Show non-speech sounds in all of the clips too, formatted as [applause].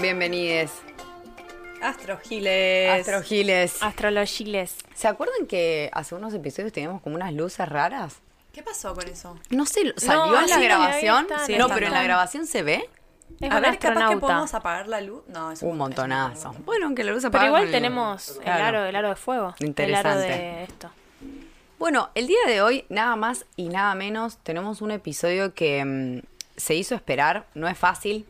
Bienvenides. Astrogiles. Astrogiles. Astrologiles. ¿Se acuerdan que hace unos episodios teníamos como unas luces raras? ¿Qué pasó con eso? No sé, ¿salió No, en la sí, grabación? Sí, no, pero en la grabación se ve Es a un ver, capaz que astronauta. podemos apagar la luz. No, es un montonazo. Bueno, aunque la luz Pero apaga igual con el- tenemos el Claro. aro, el aro de fuego. El Interesante. aro de esto. Bueno, el día de hoy, nada más y nada menos, tenemos un episodio que mm, se hizo esperar, no es fácil,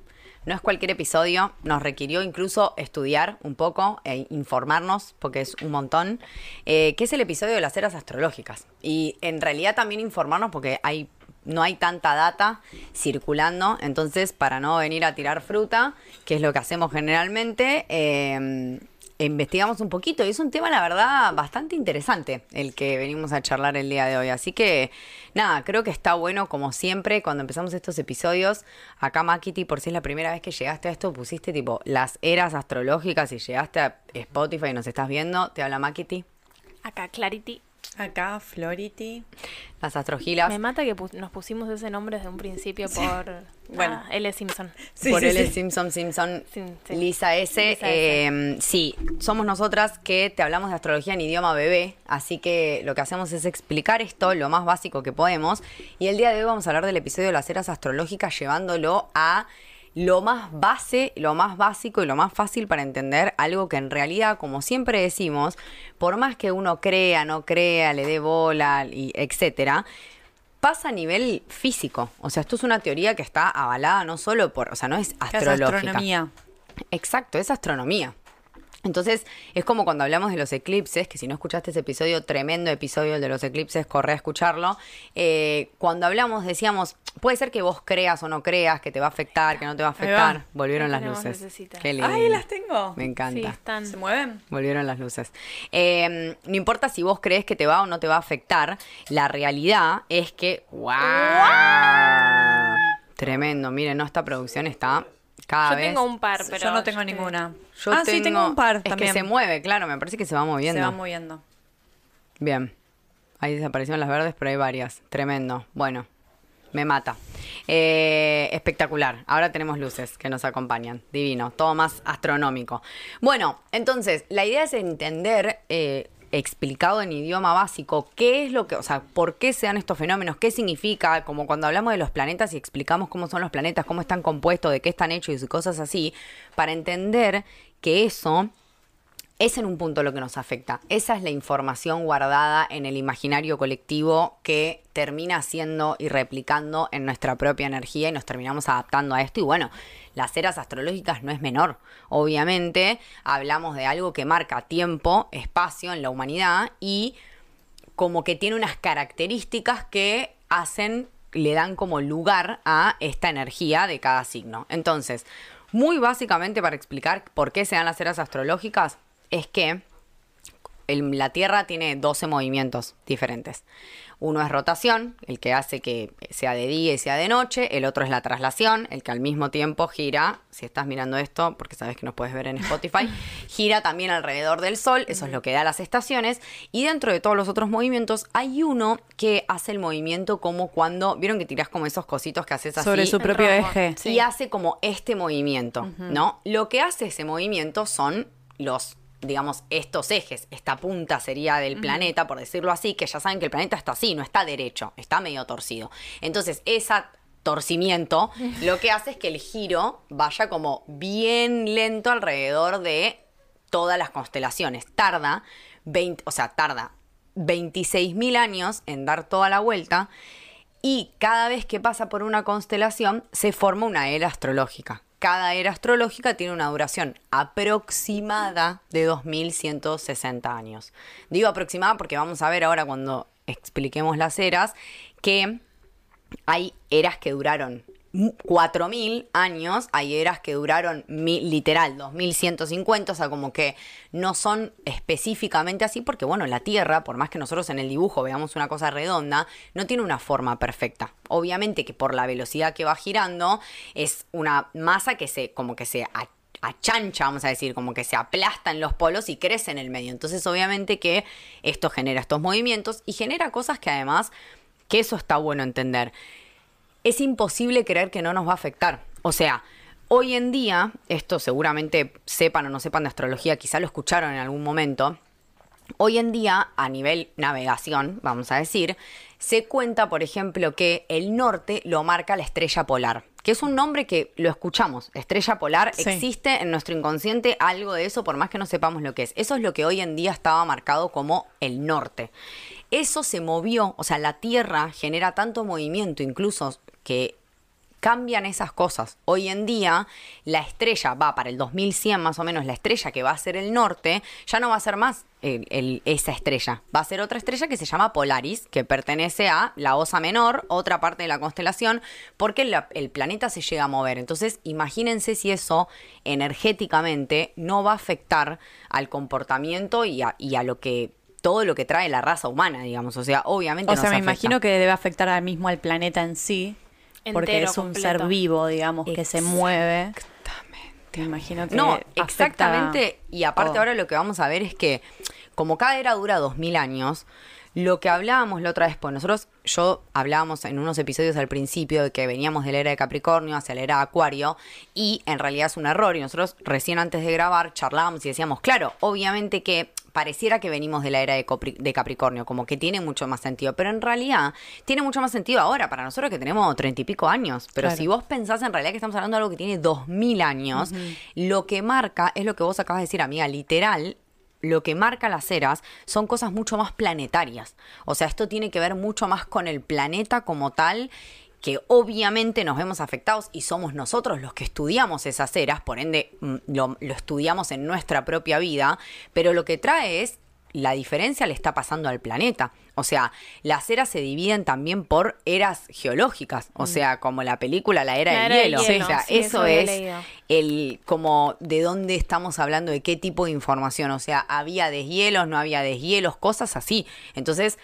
no es cualquier episodio, nos requirió incluso estudiar un poco e informarnos, porque es un montón, eh, que es el episodio de las eras astrológicas. Y en realidad también informarnos porque hay... No hay tanta data circulando, entonces para no venir a tirar fruta, que es lo que hacemos generalmente, eh, investigamos un poquito y es un tema, la verdad, bastante interesante el que venimos a charlar el día de hoy. Así que, nada, creo que está bueno, como siempre, cuando empezamos estos episodios. Acá, Makiti, por si es la primera vez que llegaste a esto, pusiste tipo las eras astrológicas y llegaste a Spotify y nos estás viendo. Te habla Makiti, Acá, Clarity. Acá, Flority. las astrogilas. Me mata que pu- nos pusimos ese nombre desde un principio por [laughs] Bueno. ah, L. Simpson. Sí, por sí, L. sí. Simpson, Simpson, Sí, sí. Lisa S. Lisa S. Eh, sí, somos nosotras que te hablamos de astrología en idioma bebé, así que lo que hacemos es explicar esto lo más básico que podemos. Y el día de hoy vamos a hablar del episodio de las eras astrológicas, llevándolo a lo más base, lo más básico y lo más fácil para entender algo que en realidad, como siempre decimos, por más que uno crea, no crea, le dé bola, y etcétera, pasa a nivel físico. O sea, esto es una teoría que está avalada no solo por, o sea, no es ¿Qué es astrológica. astronomía? Exacto, es astronomía. Entonces, es como cuando hablamos de los eclipses, que si no escuchaste ese episodio, tremendo episodio el de los eclipses, corre a escucharlo. Eh, cuando hablamos, decíamos, puede ser que vos creas o no creas, que te va a afectar, que no te va a va. afectar. Volvieron las luces. Qué lindo. ¡Ay, las tengo! Me Sí, encanta. están. ¿Se mueven? Volvieron las luces. Eh, no importa si vos crees que te va o no te va a afectar, la realidad es que. ¡Wow! Tremendo. Miren, no, esta producción está cada Yo vez. tengo un par, pero. Yo no tengo te- ninguna. Yo ah, sí, tengo un par Es también. que se mueve, claro, me parece que se va moviendo. Se va moviendo. Bien. Ahí desaparecieron las verdes, pero hay varias. Tremendo. Bueno, me mata. Eh, espectacular. Ahora tenemos luces que nos acompañan. Divino. Todo más astronómico. Bueno, entonces, la idea es entender, eh, explicado en idioma básico, qué es lo que, o sea, por qué se dan estos fenómenos, qué significa, como cuando hablamos de los planetas y explicamos cómo son los planetas, cómo están compuestos, de qué están hechos y cosas así, para entender que eso es en un punto lo que nos afecta. Esa es la información guardada en el imaginario colectivo que termina siendo y replicando en nuestra propia energía y nos terminamos adaptando a esto. Y bueno, las eras astrológicas no es menor. Obviamente hablamos de algo que marca tiempo, espacio en la humanidad y como que tiene unas características que hacen, le dan como lugar a esta energía de cada signo. Entonces, muy básicamente para explicar por qué se dan las eras astrológicas, es que el- la Tierra tiene 12 movimientos diferentes. Uno es rotación, el que hace que sea de día y sea de noche. El otro es la traslación, el que al mismo tiempo gira, si estás mirando esto, porque sabes que nos puedes ver en Spotify, [laughs] gira también alrededor del Sol, eso es lo que da las estaciones. Y dentro de todos los otros movimientos hay uno que hace el movimiento como cuando, vieron que tirás como esos cositos que haces así. Sobre su propio eje. Sí. Y hace como este movimiento, ¿no? Lo que hace ese movimiento son los, digamos, estos ejes. Esta punta sería del planeta, por decirlo así, que ya saben que el planeta está así, no está derecho, está medio torcido. Entonces, esa torcimiento [laughs] lo que hace es que el giro vaya como bien lento alrededor de todas las constelaciones. Tarda 20, o sea, tarda 26.000 años en dar toda la vuelta y cada vez que pasa por una constelación se forma una era astrológica. Cada era astrológica tiene una duración aproximada de 2160 años. Digo aproximada porque vamos a ver ahora cuando expliquemos las eras que hay eras que duraron 4.000 años, hay eras que duraron mil- literal 2.150, o sea, como que no son específicamente así, porque bueno, la Tierra, por más que nosotros en el dibujo veamos una cosa redonda, no tiene una forma perfecta. Obviamente que por la velocidad que va girando, es una masa que se, como que se achancha, vamos a decir, como que se aplasta en los polos y crece en el medio. Entonces, obviamente que esto genera estos movimientos y genera cosas que además, que eso está bueno entender es imposible creer que no nos va a afectar. O sea, Hoy en día, esto seguramente sepan o no sepan de astrología, quizá lo escucharon en algún momento. Hoy en día, a nivel navegación, vamos a decir, se cuenta, por ejemplo, que el norte lo marca la estrella polar, que es un nombre que lo escuchamos. Estrella polar Sí. existe en nuestro inconsciente algo de eso, por más que no sepamos lo que es. Eso es lo que hoy en día estaba marcado como el norte. Eso se movió, o sea, la Tierra genera tanto movimiento, incluso que cambian esas cosas. Hoy en día, la estrella va para el 2100 más o menos, la estrella que va a ser el norte, ya no va a ser más el- el- esa estrella. Va a ser otra estrella que se llama Polaris, que pertenece a la Osa Menor, otra parte de la constelación, porque la- el planeta se llega a mover. Entonces, imagínense si eso energéticamente no va a afectar al comportamiento y a, y a lo que todo lo que trae la raza humana, digamos. O sea, obviamente O nos sea, me afecta. imagino que debe afectar al mismo al planeta en sí. Porque es un completo. ser vivo, digamos, que se mueve. Me imagino que No, exactamente. Y aparte todo. ahora lo que vamos a ver es que como cada era dura 2000 años, lo que hablábamos la otra vez, pues nosotros, yo hablábamos en unos episodios al principio de que veníamos de la era de Capricornio hacia la era de Acuario y en realidad es un error y nosotros recién antes de grabar charlábamos y decíamos, claro, obviamente que pareciera que venimos de la era de, Capricornio, como que tiene mucho más sentido, pero en realidad tiene mucho más sentido ahora para nosotros que tenemos treinta y pico años, pero Claro. si vos pensás en realidad que estamos hablando de algo que tiene dos mil años, lo que marca es lo que vos acabas de decir, amiga, literal. Lo que marca las eras son cosas mucho más planetarias. O sea, esto tiene que ver mucho más con el planeta como tal, que obviamente nos vemos afectados y somos nosotros los que estudiamos esas eras, por ende mm, lo, lo estudiamos en nuestra propia vida, pero lo que trae es la diferencia le está pasando al planeta. O sea, las eras se dividen también por eras geológicas. O sea, como la película La Era, La del Era del Hielo. O sea, sí, eso es leído. el como de dónde estamos hablando, de qué tipo de información. O sea, había deshielos, no había deshielos, cosas así. Entonces,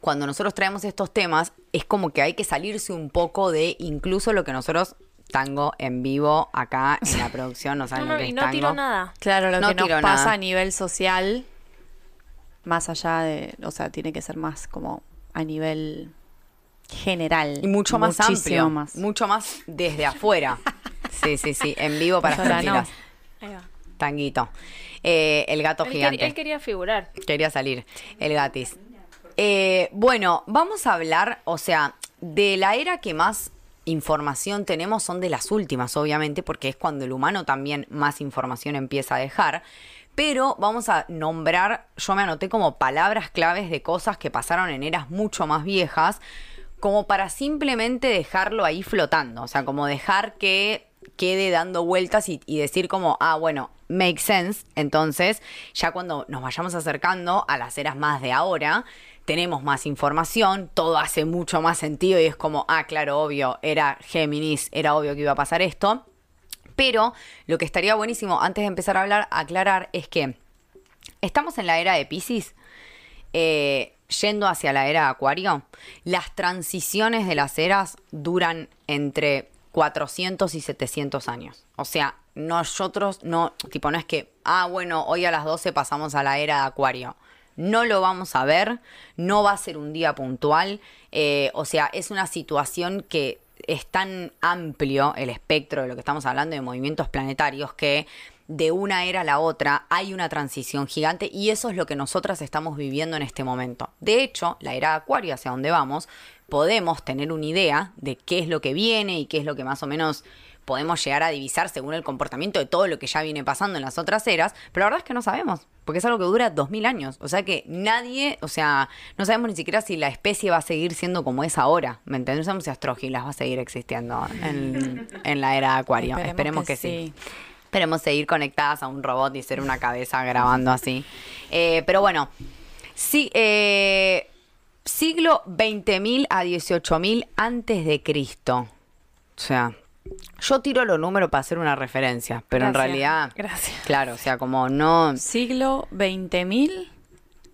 cuando nosotros traemos estos temas, es como que hay que salirse un poco de incluso lo que nosotros tango en vivo acá en la [laughs] producción, no No, saben no, lo que y es no tango. tiro nada. Claro, lo No que nos pasa nada. a nivel social, más allá de, o sea, tiene que ser más como a nivel general. Y mucho más Muchísimo amplio, más. mucho más desde afuera. [laughs] Sí, sí, sí, en vivo para Sola no. Ahí va. Tanguito. Eh, el gato Él, gigante. quer- él quería figurar. Quería salir. El gatis. Eh, bueno, vamos a hablar, o sea, de la era que más información tenemos son de las últimas, obviamente, porque es cuando el humano también más información empieza a dejar. Pero vamos a nombrar, yo me anoté como palabras claves de cosas que pasaron en eras mucho más viejas, como para simplemente dejarlo ahí flotando, o sea, como dejar que quede dando vueltas y, y decir como, ah, bueno, make sense. Entonces, ya cuando nos vayamos acercando a las eras más de ahora, tenemos más información, todo hace mucho más sentido y es como, ah, claro, obvio, era Géminis, era obvio que iba a pasar esto. Pero lo que estaría buenísimo antes de empezar a hablar, aclarar, es que estamos en la era de Pisces, eh, yendo hacia la era de Acuario. Las transiciones de las eras duran entre 400 y 700 años. O sea, nosotros no, tipo, no es que, ah, bueno, hoy a las 12 pasamos a la era de Acuario. No lo vamos a ver, no va a ser un día puntual. eh, o sea, es una situación que es tan amplio el espectro de lo que estamos hablando de movimientos planetarios que de una era a la otra hay una transición gigante y eso es lo que nosotras estamos viviendo en este momento. De hecho, la era Acuario hacia donde vamos, podemos tener una idea de qué es lo que viene y qué es lo que más o menos podemos llegar a divisar según el comportamiento de todo lo que ya viene pasando en las otras eras, pero la verdad es que no sabemos, porque es algo que dura 2000 años, o sea que nadie, o sea, no sabemos ni siquiera si la especie va a seguir siendo como es ahora, ¿me entiendes? No sabemos si Astrogilas va a seguir existiendo en, en la era de Acuario, esperemos, que, sí. Esperemos seguir conectadas a un robot y ser una cabeza grabando así. Eh, pero bueno, sí, eh, siglo 20.000 a 18.000 antes de Cristo. O sea, yo tiro los números para hacer una referencia, pero en realidad, Gracias. claro, o sea, como no Siglo 20.000.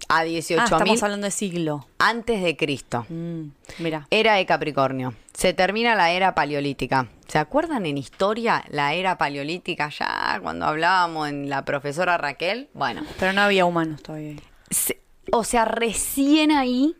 a Ah, 18.000 estamos hablando de siglo. antes de Cristo. Mm, mira. Era de Capricornio. Se termina la era paleolítica. ¿Se acuerdan en historia la era paleolítica ya cuando hablábamos en la profesora Raquel? Bueno, Pero no había humanos todavía. se- o sea, recién ahí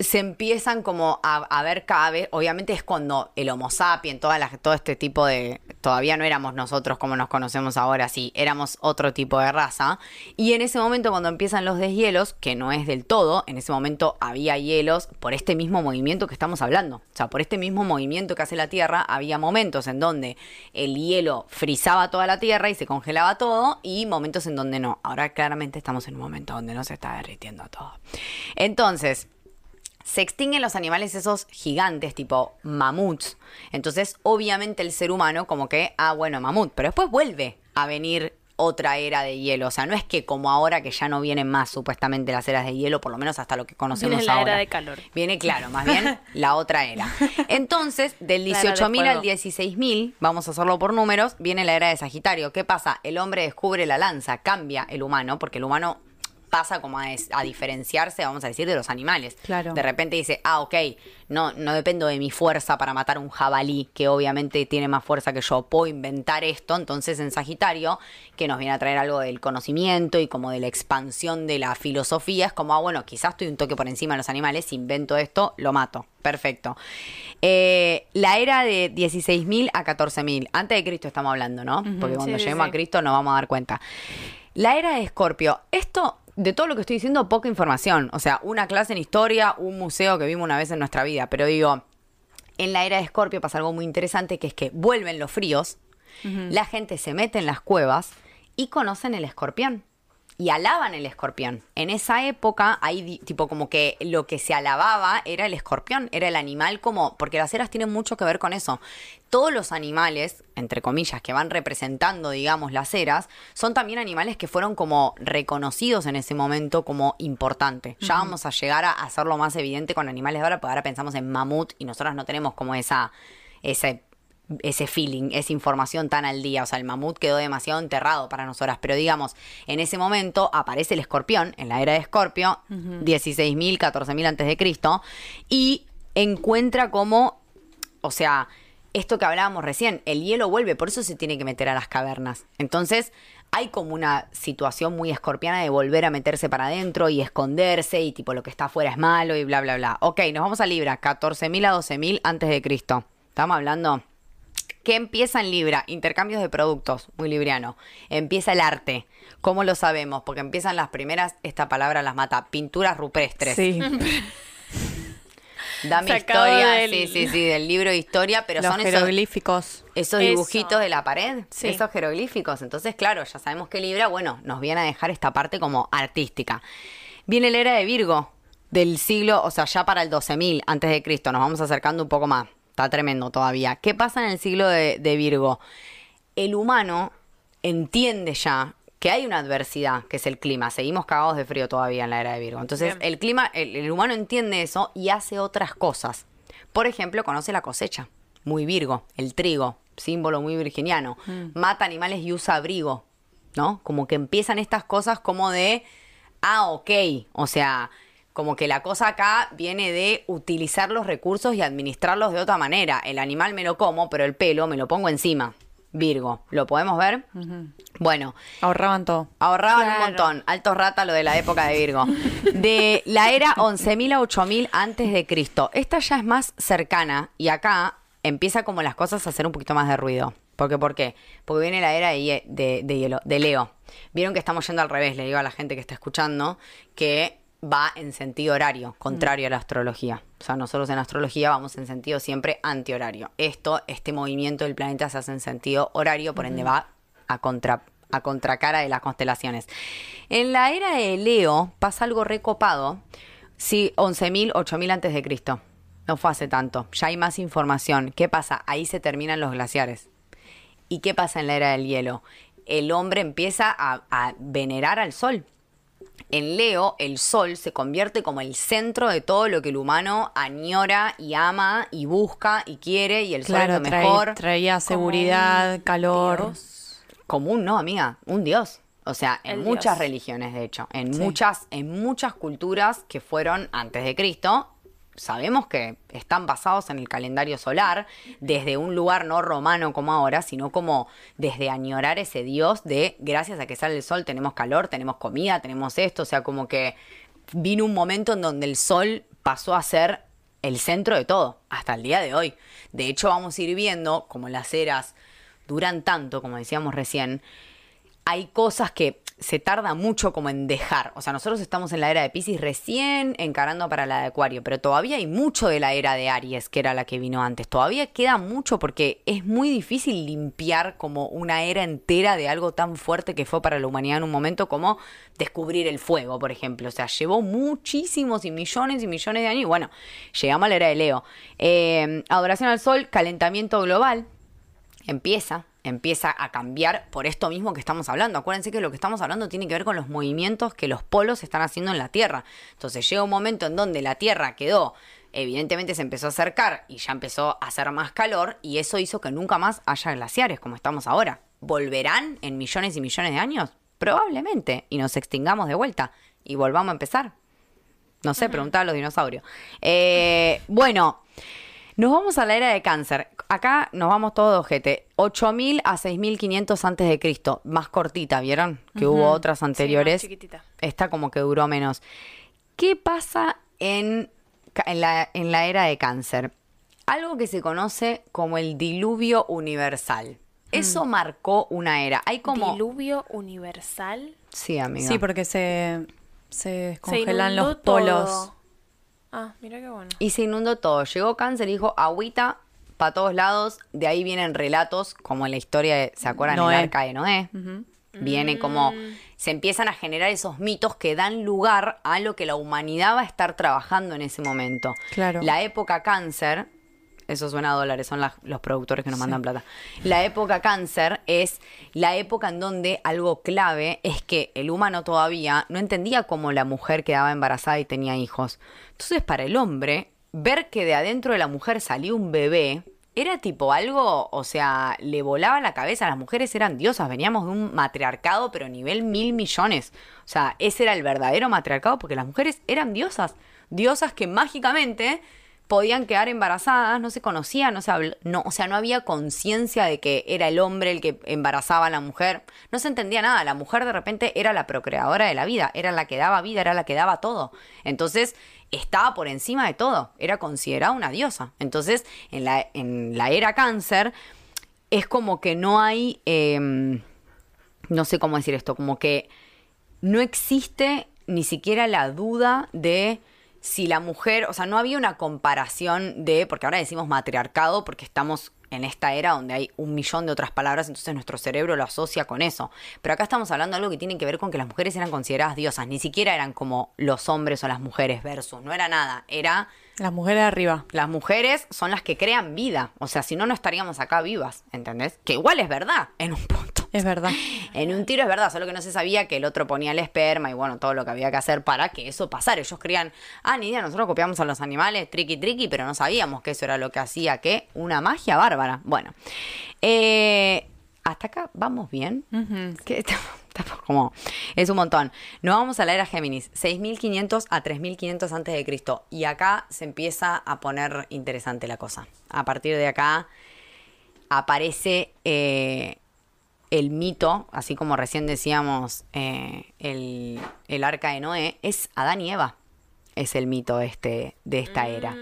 se empiezan como a, ver cada obviamente es cuando el Homo sapiens, toda la- todo este tipo de, todavía no éramos nosotros como nos conocemos ahora, sí, éramos otro tipo de raza, y en ese momento cuando empiezan los deshielos, que no es del todo, en ese momento había hielos por este mismo movimiento que estamos hablando, o sea, por este mismo movimiento que hace la Tierra, había momentos en donde el hielo frizaba toda la Tierra y se congelaba todo, y momentos en donde no, ahora claramente estamos en un momento donde no se está derritiendo todo. Entonces, se extinguen los animales esos gigantes, tipo mamuts. Entonces, obviamente el ser humano como que, ah, bueno, mamut, pero después vuelve a venir otra era de hielo. O sea, no es que como ahora que ya no vienen más supuestamente las eras de hielo, por lo menos hasta lo que conocemos Viene la ahora. era de calor. Viene, claro, más bien [laughs] la otra era. Entonces, del La era de 18.000 al fuego. 16.000, vamos a hacerlo por números, viene la era de Sagitario. ¿Qué pasa? El hombre descubre la lanza, cambia el humano, porque el humano pasa como a, des- a diferenciarse, vamos a decir, de los animales. Claro. De repente dice, ah, ok, no, no dependo de mi fuerza para matar un jabalí, que obviamente tiene más fuerza que yo. Puedo inventar esto. Entonces, en Sagitario, que nos viene a traer algo del conocimiento y como de la expansión de la filosofía, es como, ah, bueno, quizás estoy un toque por encima de los animales, invento esto, lo mato. Perfecto. Eh, la era de 16.000 a 14.000. Antes de Cristo estamos hablando, ¿no? Porque cuando sí, lleguemos sí. a Cristo nos vamos a dar cuenta. La era de Escorpio. Esto, de todo lo que estoy diciendo, poca información. O sea, una clase en historia, un museo que vimos una vez en nuestra vida. Pero digo, en la era de Escorpio pasa algo muy interesante, que es que vuelven los fríos, la gente se mete en las cuevas y conocen el escorpión. Y alaban el escorpión. En esa época, di- tipo como que lo que se alababa era el escorpión, era el animal como, porque las eras tienen mucho que ver con eso. Todos los animales, entre comillas, que van representando, digamos, las eras, son también animales que fueron como reconocidos en ese momento como importante. Ya vamos a llegar a hacerlo más evidente con animales de ahora, porque ahora pensamos en mamut y nosotras no tenemos como esa, ese ese feeling, esa información tan al día. O sea, el mamut quedó demasiado enterrado para nosotras. Pero digamos, en ese momento aparece el escorpión, en la era de Escorpio, 16.000, 14.000 antes de Cristo, y encuentra como, o sea, esto que hablábamos recién, el hielo vuelve, por eso se tiene que meter a las cavernas. Entonces, hay como una situación muy escorpiana de volver a meterse para adentro y esconderse y tipo lo que está afuera es malo y bla, bla, bla. Ok, nos vamos a Libra, 14.000 a 12.000 antes de Cristo. Estamos hablando ¿Qué empieza en Libra? Intercambios de productos, muy libriano. Empieza el arte. ¿Cómo lo sabemos? Porque empiezan las primeras, esta palabra las mata, pinturas rupestres. Sí. [laughs] Dame Sacado historia, del- sí, sí, sí, del libro de historia, pero Los son esos, jeroglíficos. esos Eso. dibujitos de la pared, Sí. esos jeroglíficos. Entonces, claro, ya sabemos que Libra, bueno, nos viene a dejar esta parte como artística. Viene la era de Virgo, del siglo, o sea, ya para el 12.000 antes de Cristo, nos vamos acercando un poco más. Está tremendo todavía. ¿Qué pasa en el siglo de, de Virgo? El humano entiende ya que hay una adversidad, que es el clima. Seguimos cagados de frío todavía en la era de Virgo. Entonces, Bien. el clima, el, el humano entiende eso y hace otras cosas. Por ejemplo, conoce la cosecha. Muy Virgo, el trigo, símbolo muy virginiano. Mata animales y usa abrigo, ¿no? Como que empiezan estas cosas como de, ah, ok, o sea, como que la cosa acá viene de utilizar los recursos y administrarlos de otra manera. El animal me lo como, pero el pelo me lo pongo encima. Virgo, ¿lo podemos ver? Bueno, Ahorraban todo. Ahorraban un montón. Altos rata lo de la época de Virgo. De la era 11.000 a 8.000 antes de Cristo. Esta ya es más cercana y acá empieza como las cosas a hacer un poquito más de ruido. ¿Por qué? ¿Por qué? Porque viene la era de- de hielo, de Leo. Vieron que estamos yendo al revés, le digo a la gente que está escuchando, que va en sentido horario, contrario a la astrología. O sea, nosotros en astrología vamos en sentido siempre antihorario. Esto, este movimiento del planeta se hace en sentido horario, por ende va a contra a contracara de las constelaciones. En la era de Leo pasa algo recopado. Sí, 11.000, 8.000 antes de Cristo. No fue hace tanto. Ya hay más información. ¿Qué pasa? Ahí se terminan los glaciares. ¿Y qué pasa en la era del hielo? El hombre empieza a, a venerar al sol. En Leo, el sol se convierte como el centro de todo lo que el humano añora y ama y busca y quiere y el sol es lo trae- mejor. traía seguridad, calor. Dios. Común, no, amiga, un dios. O sea, en El muchas dios. religiones, de hecho, en Sí. muchas, en muchas culturas que fueron antes de Cristo, sabemos que están basados en el calendario solar, desde un lugar no romano como ahora, sino como desde añorar ese dios de gracias a que sale el sol tenemos calor, tenemos comida, tenemos esto, o sea, como que vino un momento en donde el sol pasó a ser el centro de todo, hasta el día de hoy. De hecho, vamos a ir viendo, como las eras duran tanto, como decíamos recién, hay cosas que se tarda mucho como en dejar. O sea, nosotros estamos en la era de Pisces recién encarando para la de Acuario, pero todavía hay mucho de la era de Aries, que era la que vino antes. Todavía queda mucho porque es muy difícil limpiar como una era entera de algo tan fuerte que fue para la humanidad en un momento como descubrir el fuego, por ejemplo. O sea, llevó muchísimos y millones y millones de años y bueno, llegamos a la era de Leo. Eh, adoración al sol, calentamiento global, empieza empieza a cambiar por esto mismo que estamos hablando. Acuérdense que lo que estamos hablando tiene que ver con los movimientos que los polos están haciendo en la Tierra. Entonces llega un momento en donde la Tierra quedó, evidentemente se empezó a acercar y ya empezó a hacer más calor y eso hizo que nunca más haya glaciares como estamos ahora. ¿Volverán en millones y millones de años? Probablemente. Y nos extingamos de vuelta y volvamos a empezar. No sé, preguntar a los dinosaurios. Eh, bueno. Nos vamos a la era de cáncer. Acá nos vamos todos de ojete. 8000 a 6500 antes de Cristo. Más cortita, ¿vieron? Que hubo otras anteriores. Sí, más chiquitita. Esta como que duró menos. ¿Qué pasa en, en la, en la era de cáncer? Algo que se conoce como el diluvio universal. Eso marcó una era. Hay como... Diluvio universal. Sí, amiga. Sí, porque se, se Se descongelan los polos. todo. Ah, mira qué bueno. Y se inundó todo. Llegó cáncer y dijo agüita para todos lados. De ahí vienen relatos, como en la historia de, ¿se acuerdan? Noé. El arca de Noé. Viene como, se empiezan a generar esos mitos que dan lugar a lo que la humanidad va a estar trabajando en ese momento. Claro. La época cáncer, eso suena a dólares, son las- los productores que nos mandan plata. La época cáncer es la época en donde algo clave es que el humano todavía no entendía cómo la mujer quedaba embarazada y tenía hijos. Entonces, para el hombre, ver que de adentro de la mujer salió un bebé era tipo algo, o sea, le volaba la cabeza. Las mujeres eran diosas, veníamos de un matriarcado, pero nivel mil millones. O sea, ese era el verdadero matriarcado porque las mujeres eran diosas. Diosas que mágicamente podían quedar embarazadas, no se conocían, no se no, o sea, no había conciencia de que era el hombre el que embarazaba a la mujer, no se entendía nada, la mujer de repente era la procreadora de la vida, era la que daba vida, era la que daba todo. Entonces, estaba por encima de todo, era considerada una diosa. Entonces, en la, en la era cáncer, es como que no hay, em, no sé cómo decir esto, como que no existe ni siquiera la duda de si la mujer, o sea, no había una comparación de, porque ahora decimos matriarcado porque estamos en esta era donde hay un millón de otras palabras, entonces nuestro cerebro lo asocia con eso. Pero acá estamos hablando de algo que tiene que ver con que las mujeres eran consideradas diosas, ni siquiera eran como los hombres o las mujeres versus, no era nada, era Las mujeres arriba. las mujeres son las que crean vida, o sea, si no, no estaríamos acá vivas, ¿entendés? Que igual es verdad, en un punto. Es verdad. [laughs] En un tiro es verdad, solo que no se sabía que el otro ponía el esperma y bueno, todo lo que había que hacer para que eso pasara. Ellos creían, ah, ni idea, nosotros copiamos a los animales, triqui triqui, pero no sabíamos que eso era lo que hacía, que una magia bárbara. Bueno, eh, hasta acá vamos bien. Estamos [laughs] como, es un montón. Nos vamos a la era Géminis, 6500 a 3500 antes de Cristo. Y acá se empieza a poner interesante la cosa. A partir de acá aparece eh, el mito, así como recién decíamos, eh, el, el arca de Noé, es Adán y Eva. Es el mito este, de esta era.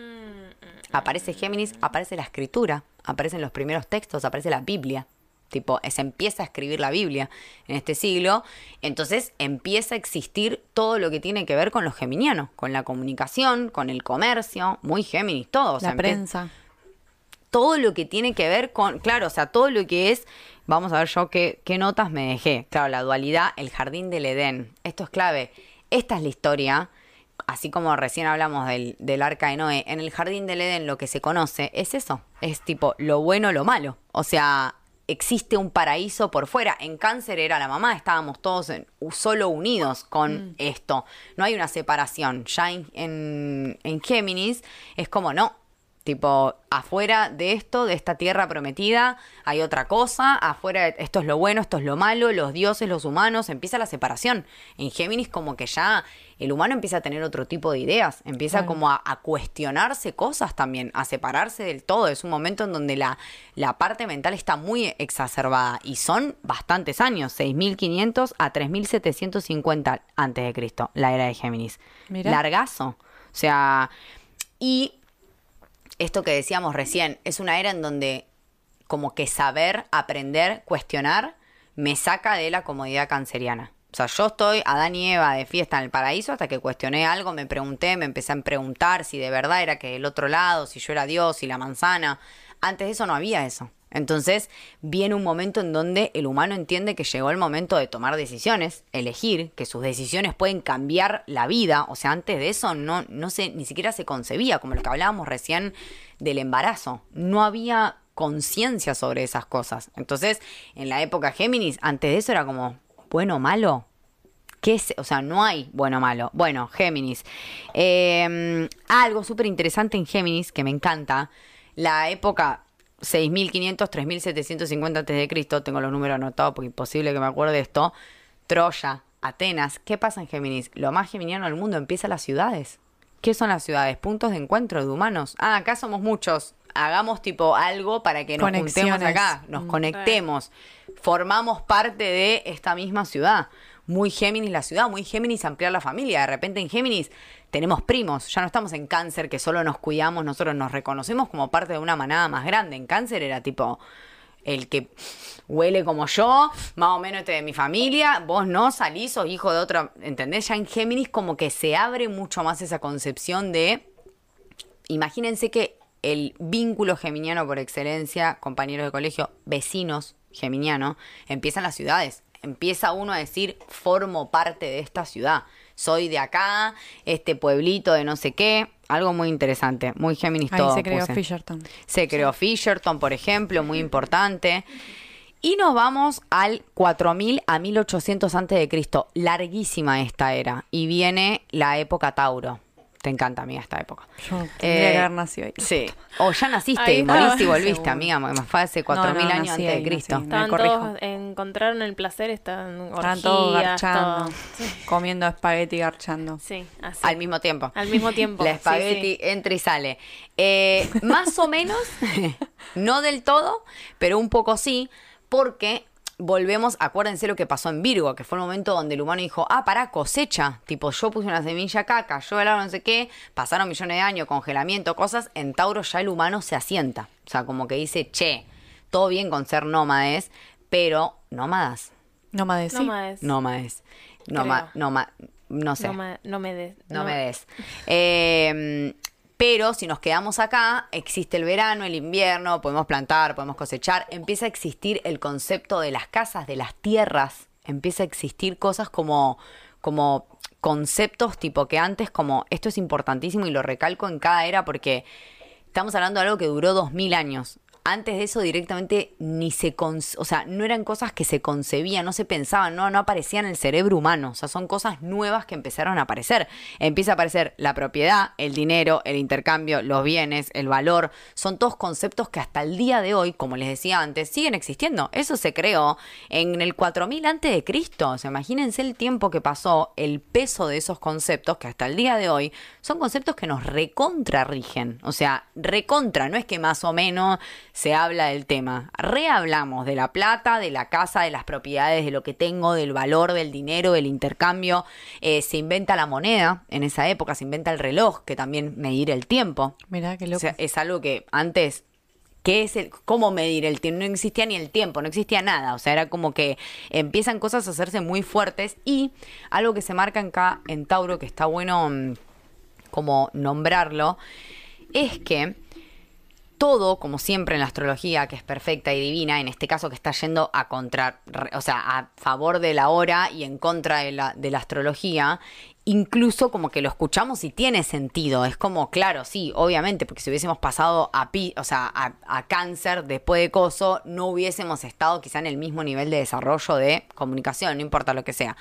Aparece Géminis, aparece la escritura, aparecen los primeros textos, aparece la Biblia. Tipo, se empieza a escribir la Biblia en este siglo. Entonces empieza a existir todo lo que tiene que ver con los geminianos, con la comunicación, con el comercio, muy Géminis, todo. O sea, la prensa. todo lo que tiene que ver con, claro, o sea, todo lo que es, vamos a ver yo qué, qué notas me dejé. Claro, la dualidad, el jardín del Edén, esto es clave. Esta es la historia, así como recién hablamos del, del arca de Noé, en el jardín del Edén lo que se conoce es eso, es tipo lo bueno, lo malo. O sea, existe un paraíso por fuera. En cáncer era la mamá, estábamos todos en- solo unidos con esto. No hay una separación. Ya en, en, en Géminis es como no. Tipo, afuera de esto, de esta tierra prometida, hay otra cosa, afuera de esto es lo bueno, esto es lo malo, los dioses, los humanos, empieza la separación. En Géminis como que ya el humano empieza a tener otro tipo de ideas, empieza como a, a cuestionarse cosas también, a separarse del todo. Es un momento en donde la, la parte mental está muy exacerbada y son bastantes años, 6.500 a 3.750 antes de Cristo, la era de Géminis. Mirá. Largazo. O sea, y esto que decíamos recién, es una era en donde como que saber, aprender, cuestionar, me saca de la comodidad canceriana. O sea, yo estoy Adán y Eva de fiesta en el paraíso hasta que cuestioné algo, me pregunté, me empecé a preguntar si de verdad era que el otro lado, si yo era Dios, si la manzana. Antes de eso no había eso. Entonces viene un momento en donde el humano entiende que llegó el momento de tomar decisiones, elegir, que sus decisiones pueden cambiar la vida. O sea, antes de eso no, no se, ni siquiera se concebía, como lo que hablábamos recién del embarazo. No había conciencia sobre esas cosas. Entonces, en la época Géminis, antes de eso era como, bueno malo. ¿Qué es? O sea, no hay bueno o malo. Bueno, Géminis. Eh, algo súper interesante en Géminis que me encanta. La época 6500, 3750 a.C., tengo los números anotados porque es imposible que me acuerde esto. Troya, Atenas. ¿Qué pasa en Géminis? Lo más geminiano del mundo empieza las ciudades. ¿Qué son las ciudades? Puntos de encuentro de humanos. Ah, acá somos muchos. Hagamos tipo algo para que nos juntemos acá, nos Mm. conectemos, formamos parte de esta misma ciudad. Muy Géminis la ciudad, muy Géminis ampliar la familia. De repente en Géminis tenemos primos, ya no estamos en cáncer que solo nos cuidamos, nosotros nos reconocemos como parte de una manada más grande. En cáncer era tipo el que huele como yo, más o menos este de mi familia, vos no salís, sos hijo de otro, ¿entendés? Ya en Géminis como que se abre mucho más esa concepción de, imagínense que el vínculo geminiano por excelencia, compañeros de colegio, vecinos geminiano, empieza en las ciudades. Empieza uno a decir, formo parte de esta ciudad. Soy de acá, este pueblito de no sé qué. Algo muy interesante, muy Géminis Ahí todo. se creó puse. Fisherton. Se creó Fisherton, por ejemplo, muy importante. Y nos vamos al 4000 a 1800 antes de Cristo. Larguísima esta era. Y viene la época Tauro. Te encanta, amiga, esta época. Yo tendría Eh, que haber nacido ahí. Sí. O ya naciste Ahí y moriste y volviste, Seguro. amiga. Más fue hace 4000 No, no, años nací antes de ahí, Cristo. nací. Me Estaban corrijo. todos, encontraron el placer, estaban Estaban todos garchando, todo. Sí, comiendo espagueti garchando. sí, así. Al mismo tiempo. Al mismo tiempo, [laughs] La sí, espagueti sí. entra y sale. Eh, más o menos, [laughs] no del todo, pero un poco sí, porque volvemos, acuérdense lo que pasó en Virgo, que fue el momento donde el humano dijo, ah, para cosecha. Tipo, yo puse una semilla acá, cayó el árbol, no sé qué, pasaron millones de años, congelamiento, cosas. En Tauro ya el humano se asienta. O sea, como que dice, che, todo bien con ser nómades, pero nómadas. Nómades, sí. Nómades. Nómades. Noma, Creo. noma, no sé. No me, no me des. No me des. Eh, pero si nos quedamos acá, existe el verano, el invierno, podemos plantar, podemos cosechar, empieza a existir el concepto de las casas, de las tierras, empieza a existir cosas como, como conceptos tipo que antes como esto es importantísimo y lo recalco en cada era porque estamos hablando de algo que duró dos mil años. Antes de eso directamente ni se, con- o sea, no eran cosas que se concebían, no se pensaban, no, aparecían en el cerebro humano, o sea, son cosas nuevas que empezaron a aparecer. Empieza a aparecer la propiedad, el dinero, el intercambio, los bienes, el valor, son todos conceptos que hasta el día de hoy, como les decía antes, siguen existiendo. Eso se creó en el 4000 antes de Cristo, o sea, imagínense el tiempo que pasó, el peso de esos conceptos que hasta el día de hoy son conceptos que nos recontra rigen, o sea, recontra, no es que más o menos se habla del tema. Rehablamos de la plata, de la casa, de las propiedades, de lo que tengo, del valor del dinero, del intercambio. Eh, se inventa la moneda en esa época, se inventa el reloj, que también medir el tiempo. Mirá qué O loco. sea, es algo que antes, ¿qué es el, cómo medir el tiempo? No existía ni el tiempo, no existía nada. O sea, era como que empiezan cosas a hacerse muy fuertes y algo que se marca acá en Tauro, que está bueno mm, como nombrarlo, es que todo, como siempre en la astrología, que es perfecta y divina, en este caso que está yendo a contra, o sea, a favor de la hora y en contra de la, de la astrología, incluso como que lo escuchamos y tiene sentido. Es como, claro, sí, obviamente, porque si hubiésemos pasado a pi, o sea, a, a cáncer después de coso, no hubiésemos estado quizá en el mismo nivel de desarrollo de comunicación, no importa lo que sea.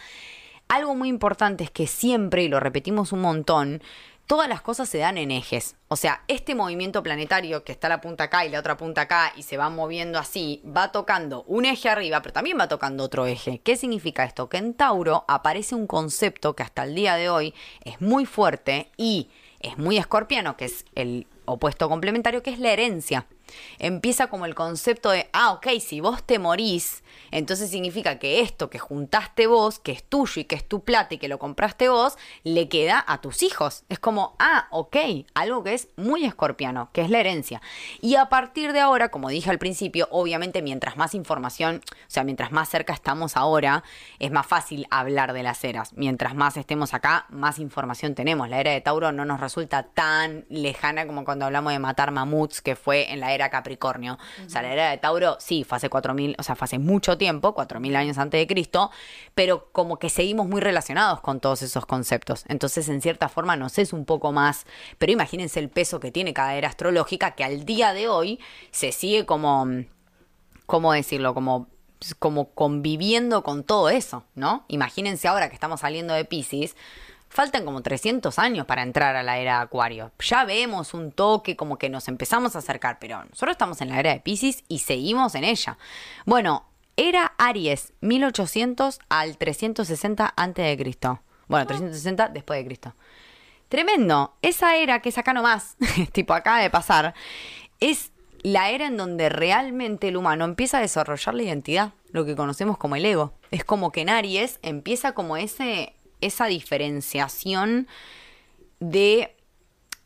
Algo muy importante es que siempre, y lo repetimos un montón, todas las cosas se dan en ejes. O sea, este movimiento planetario que está la punta acá y la otra punta acá y se va moviendo así, va tocando un eje arriba, pero también va tocando otro eje. ¿Qué significa esto? Que en Tauro aparece un concepto que hasta el día de hoy es muy fuerte y es muy escorpiano, que es el opuesto complementario, que es la herencia. Empieza como el concepto de, ah, ok, si vos te morís, entonces significa que esto que juntaste vos, que es tuyo y que es tu plata y que lo compraste vos, le queda a tus hijos. Es como, ah, ok, algo que es muy escorpiano, que es la herencia. Y a partir de ahora, como dije al principio, obviamente mientras más información, o sea, mientras más cerca estamos ahora, es más fácil hablar de las eras. Mientras más estemos acá, más información tenemos. La era de Tauro no nos resulta tan lejana como cuando hablamos de matar mamuts, que fue en la era Capricornio. O sea, la era de Tauro, sí, fue hace 4.000, o sea, fue hace mucho tiempo, 4.000 años antes de Cristo, pero como que seguimos muy relacionados con todos esos conceptos. Entonces, en cierta forma, nos es un poco más, pero imagínense el peso que tiene cada era astrológica, que al día de hoy se sigue como, ¿cómo decirlo? Como como conviviendo con todo eso, ¿no? Imagínense ahora que estamos saliendo de Pisces, faltan como 300 años para entrar a la era de Acuario. Ya vemos un toque, como que nos empezamos a acercar, pero nosotros estamos en la era de Pisces y seguimos en ella. Bueno, era Aries, 1800 al 360 antes de Cristo. Bueno, 360 después de Cristo. Tremendo. Esa era que es acá nomás, [laughs] tipo acaba de pasar, es la era en donde realmente el humano empieza a desarrollar la identidad, lo que conocemos como el ego. Es como que en Aries empieza como ese, esa diferenciación de,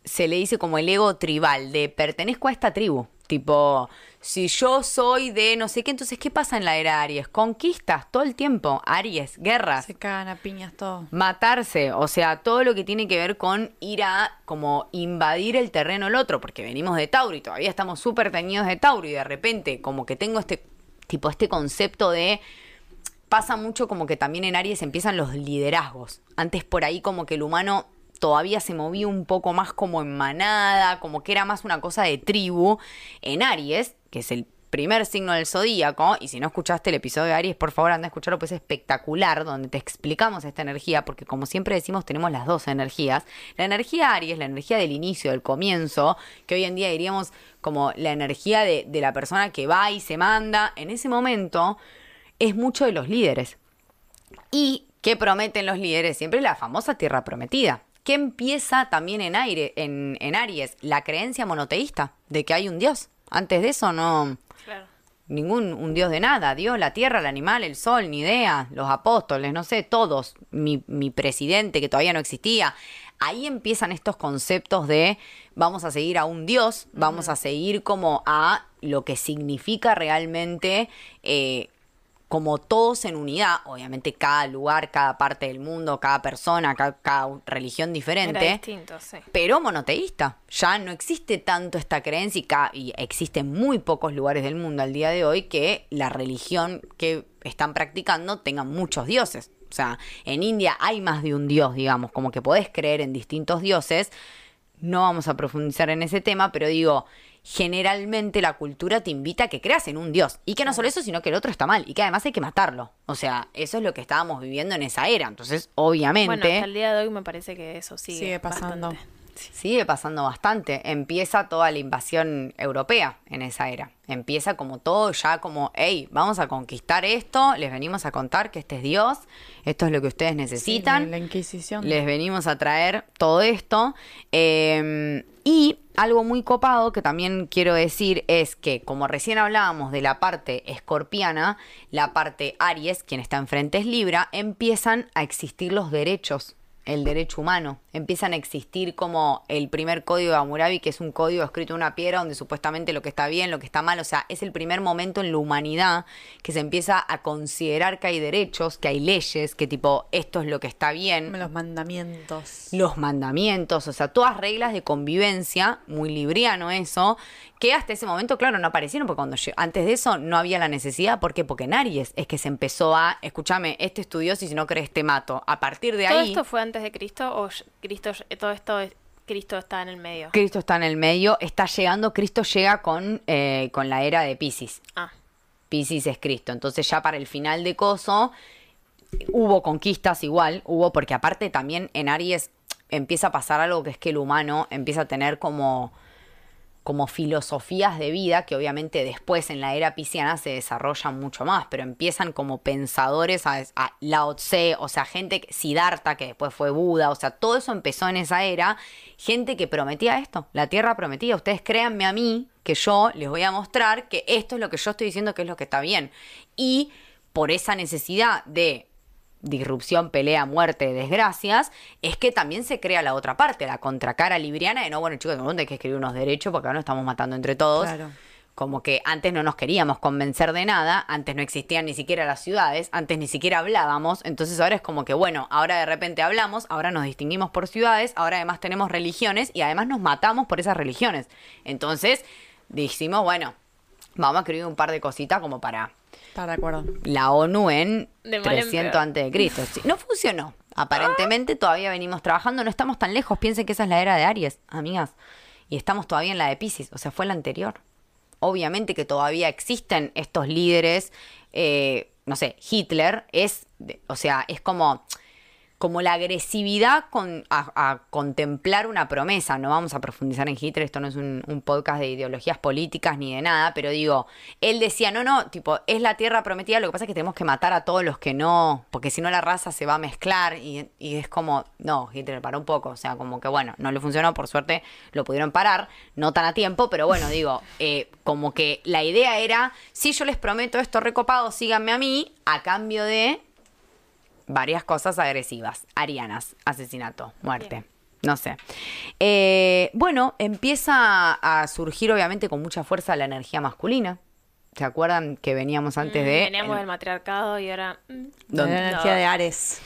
se le dice como el ego tribal, de pertenezco a esta tribu. Tipo, si yo soy de no sé qué, entonces, ¿qué pasa en la era Aries? Conquistas todo el tiempo, Aries, guerras. Se cagan a piñas todo. Matarse, o sea, todo lo que tiene que ver con ir a como invadir el terreno del otro, porque venimos de Tauro y todavía estamos súper teñidos de Tauro y de repente como que tengo este tipo, este concepto de pasa mucho como que también en Aries empiezan los liderazgos. Antes por ahí como que el humano todavía se movía un poco más como en manada, como que era más una cosa de tribu. En Aries, que es el primer signo del zodíaco, y si no escuchaste el episodio de Aries, por favor anda a escucharlo, pues es espectacular, donde te explicamos esta energía, porque como siempre decimos, tenemos las dos energías. La energía Aries, la energía del inicio, del comienzo, que hoy en día diríamos como la energía de, de la persona que va y se manda, en ese momento es mucho de los líderes. ¿Y qué prometen los líderes? Siempre la famosa tierra prometida. ¿Qué empieza también en, aire, en, en Aries? La creencia monoteísta de que hay un Dios. Antes de eso no... Claro. Ningún un Dios de nada. Dios, la tierra, el animal, el sol, ni idea. Los apóstoles, no sé, todos. Mi, mi presidente que todavía no existía. Ahí empiezan estos conceptos de vamos a seguir a un Dios, vamos a seguir como a lo que significa realmente eh, como todos en unidad, obviamente cada lugar, cada parte del mundo, cada persona, cada, cada religión Era diferente, distinto, sí. pero monoteísta. Ya no existe tanto esta creencia y, ca- y existen muy pocos lugares del mundo al día de hoy que la religión que están practicando tenga muchos dioses. O sea, en India hay más de un dios, digamos, como que podés creer en distintos dioses. No vamos a profundizar en ese tema, pero digo, generalmente la cultura te invita a que creas en un dios. Y que no solo eso, sino que el otro está mal. Y que además hay que matarlo. O sea, eso es lo que estábamos viviendo en esa era. Entonces, obviamente... Bueno, hasta el día de hoy me parece que eso sigue, Sigue pasando. bastante. Sigue pasando bastante. Empieza toda la invasión europea en esa era. Empieza como todo ya como, hey, vamos a conquistar esto, les venimos a contar que este es Dios, esto es lo que ustedes necesitan. Sí, la Inquisición. Les venimos a traer todo esto. Eh, y algo muy copado que también quiero decir es que, como recién hablábamos de la parte escorpiana, la parte Aries, quien está enfrente es Libra, empiezan a existir los derechos, el derecho humano. Empiezan a existir como el primer código de Hammurabi, que es un código escrito en una piedra donde supuestamente lo que está bien, lo que está mal, o sea, es el primer momento en la humanidad que se empieza a considerar que hay derechos, que hay leyes, que tipo, esto es lo que está bien Los mandamientos. los mandamientos, o sea, todas reglas de convivencia, muy libriano eso, que hasta ese momento, claro, no aparecieron, porque cuando lle- antes de eso no había la necesidad, ¿por qué? Porque en Aries es que se empezó a, escúchame, este es tu Dios y si no crees te mato. A partir de ¿Todo ahí, esto fue antes de Cristo o Cristo, todo esto, es- Cristo está en el medio? Cristo está en el medio, está llegando, Cristo llega con, eh, con la era de Pisces. Ah, Pisces es Cristo. Entonces ya para el final de Coso hubo conquistas igual, hubo porque aparte también en Aries empieza a pasar algo que es que el humano empieza a tener como como filosofías de vida que obviamente después en la era pisciana se desarrollan mucho más, pero empiezan como pensadores a, Lao Tse, o sea, gente, Siddhartha, que después fue Buda, o sea, todo eso empezó en esa era, gente que prometía esto, la tierra prometía, ustedes créanme a mí que yo les voy a mostrar que esto es lo que yo estoy diciendo que es lo que está bien. Y por esa necesidad de disrupción, pelea, muerte, desgracias, es que también se crea la otra parte, la contracara libriana de no, bueno chicos, ¿dónde hay que escribir unos derechos? Porque ahora nos estamos matando entre todos. Claro. Como que antes no nos queríamos convencer de nada, antes no existían ni siquiera las ciudades, antes ni siquiera hablábamos, entonces ahora es como que, bueno, ahora de repente hablamos, ahora nos distinguimos por ciudades, ahora además tenemos religiones y además nos matamos por esas religiones. Entonces dijimos, bueno, vamos a escribir un par de cositas como para Estar de acuerdo. la ONU en De mal en 300 peor. antes de Cristo. Sí, no funcionó. Aparentemente todavía venimos trabajando, no estamos tan lejos. Piensen que esa es la era de Aries, amigas. Y estamos todavía en la de Pisces, o sea, fue la anterior. Obviamente que todavía existen estos líderes, eh, no sé, Hitler es, de- o sea, es como como la agresividad con, a, a contemplar una promesa. No vamos a profundizar en Hitler, esto no es un, un podcast de ideologías políticas ni de nada, pero digo, él decía, no, no, tipo, es la tierra prometida, lo que pasa es que tenemos que matar a todos los que no, porque si no la raza se va a mezclar y, y es como, no, Hitler paró un poco, o sea, como que bueno, no le funcionó, por suerte lo pudieron parar, no tan a tiempo, pero bueno, [laughs] digo, eh, como que la idea era, si yo les prometo esto recopado, síganme a mí, a cambio de varias cosas agresivas. Arianas, asesinato, muerte. No sé. Eh, bueno, empieza a surgir obviamente con mucha fuerza la energía masculina. ¿Se acuerdan que veníamos antes Mm, de... Veníamos el- del matriarcado y ahora. mm, ¿Dónde? La energía No. de Ares.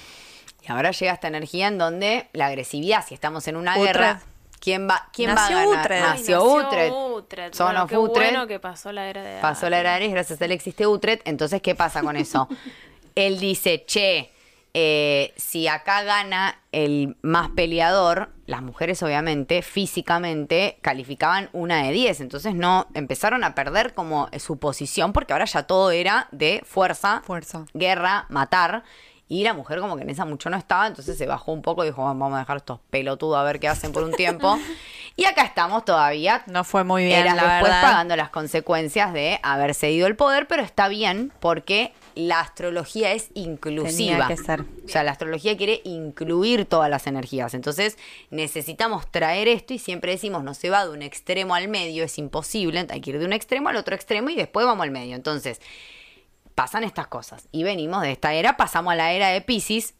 Y ahora llega esta energía en donde la agresividad, si estamos en una guerra, ¿quién va, quién Nació va a ganar? Uhtred. Ay, Nació Uhtred. Uhtred. Son Bueno, of qué Uhtred. bueno que pasó la era de Pasó la era de Aries, gracias a él existe Utrecht. Entonces, ¿qué pasa con eso? [laughs] él dice, che, eh, si acá gana el más peleador, las mujeres obviamente físicamente calificaban una de 10. Entonces no empezaron a perder como su posición porque ahora ya todo era de fuerza, Fuerza. guerra, matar. Y la mujer como que en esa mucho no estaba, entonces se bajó un poco y dijo, "Bueno, vamos a dejar estos pelotudos a ver qué hacen por un tiempo. [laughs] y acá estamos todavía No fue muy bien, eras la después verdad. pagando las consecuencias de haber cedido el poder, pero está bien porque la astrología es inclusiva. Que ser. O sea, la astrología quiere incluir todas las energías. Entonces, necesitamos traer esto y siempre decimos, no se va de un extremo al medio, es imposible, hay que ir de un extremo al otro extremo y después vamos al medio. Entonces, pasan estas cosas. Y venimos de esta era, pasamos a la era de Pisces,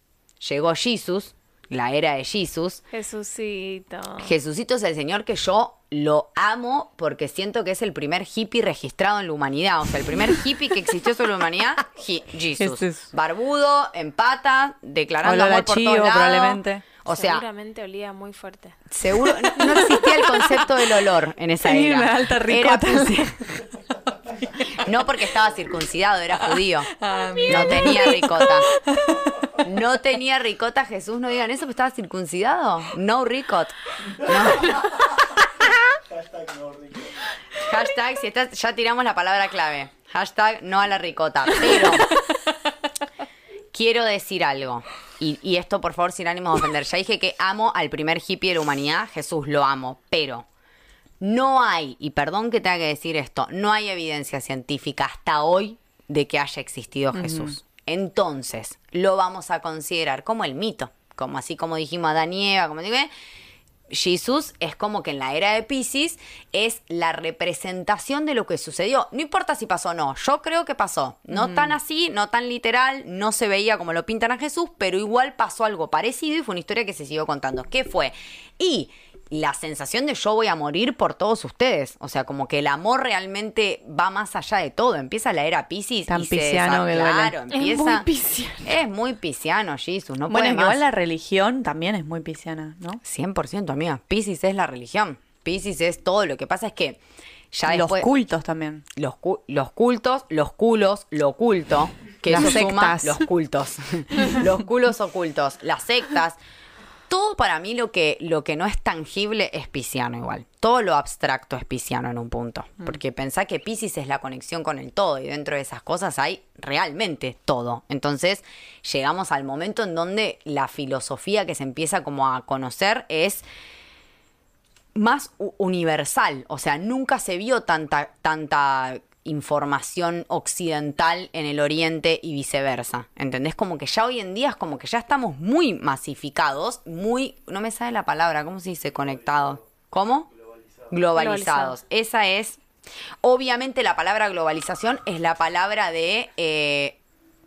llegó Jesus, la era de Jesus. Jesucito. Jesucito es el señor que yo lo amo porque siento que es el primer hippie registrado en la humanidad. O sea, el primer hippie que existió sobre la humanidad. Jesús. Barbudo, en pata, declarando Olor amor por chío, todos lados. probablemente. O sea, Seguramente olía muy fuerte. seguro no, no existía el concepto del olor en esa Tenía [laughs] era. una alta Era ricota. [laughs] pusi- No porque estaba circuncidado, era judío. Ah, no tenía ricota. No tenía ricota, Jesús, no digan eso, que estaba circuncidado. No ricot. No. Hashtag, si estás, ya tiramos la palabra clave. Hashtag no a la ricota. Pero quiero decir algo. Y, y esto, por favor, sin ánimo de ofender. Ya dije que amo al primer hippie de la humanidad. Jesús, lo amo. Pero no hay, y perdón que tenga que decir esto, no hay evidencia científica hasta hoy de que haya existido Jesús. Entonces, lo vamos a considerar como el mito. Como así como dijimos Adán y Eva, como digo, ¿eh? Jesús es como que en la era de Pisces es la representación de lo que sucedió. No importa si pasó o no, yo creo que pasó. No tan así, no tan literal, no se veía como lo pintan a Jesús, pero igual pasó algo parecido y fue una historia que se siguió contando. ¿Qué fue? Y la sensación de yo voy a morir por todos ustedes. O sea, como que el amor realmente va más allá de todo. Empieza la era Pisces Tan y pisciano que claro, Es empieza. muy pisciano. Es muy pisciano, Jesús. No bueno, puede es que más. igual la religión también es muy pisciana, ¿no? 100%, amiga. Pisces es la religión. Pisces es todo. Lo que pasa es que ya los cultos también. los, cu- los cultos, los culos, lo oculto, que Las eso suma sectas. los cultos, [laughs] los culos ocultos, las sectas. Todo para mí lo que, lo que no es tangible es pisciano igual. Todo lo abstracto es pisciano en un punto. Mm. Porque pensá que Piscis es la conexión con el todo y dentro de esas cosas hay realmente todo. Entonces llegamos al momento en donde la filosofía que se empieza como a conocer es más universal. O sea, nunca se vio tanta, tanta información occidental en el oriente y viceversa. ¿Entendés? Como que ya hoy en día es como que ya estamos muy masificados, muy, no me sale la palabra, ¿cómo se dice? Conectados. ¿Cómo? Globalizados. Esa es, obviamente la palabra globalización es la palabra de... eh,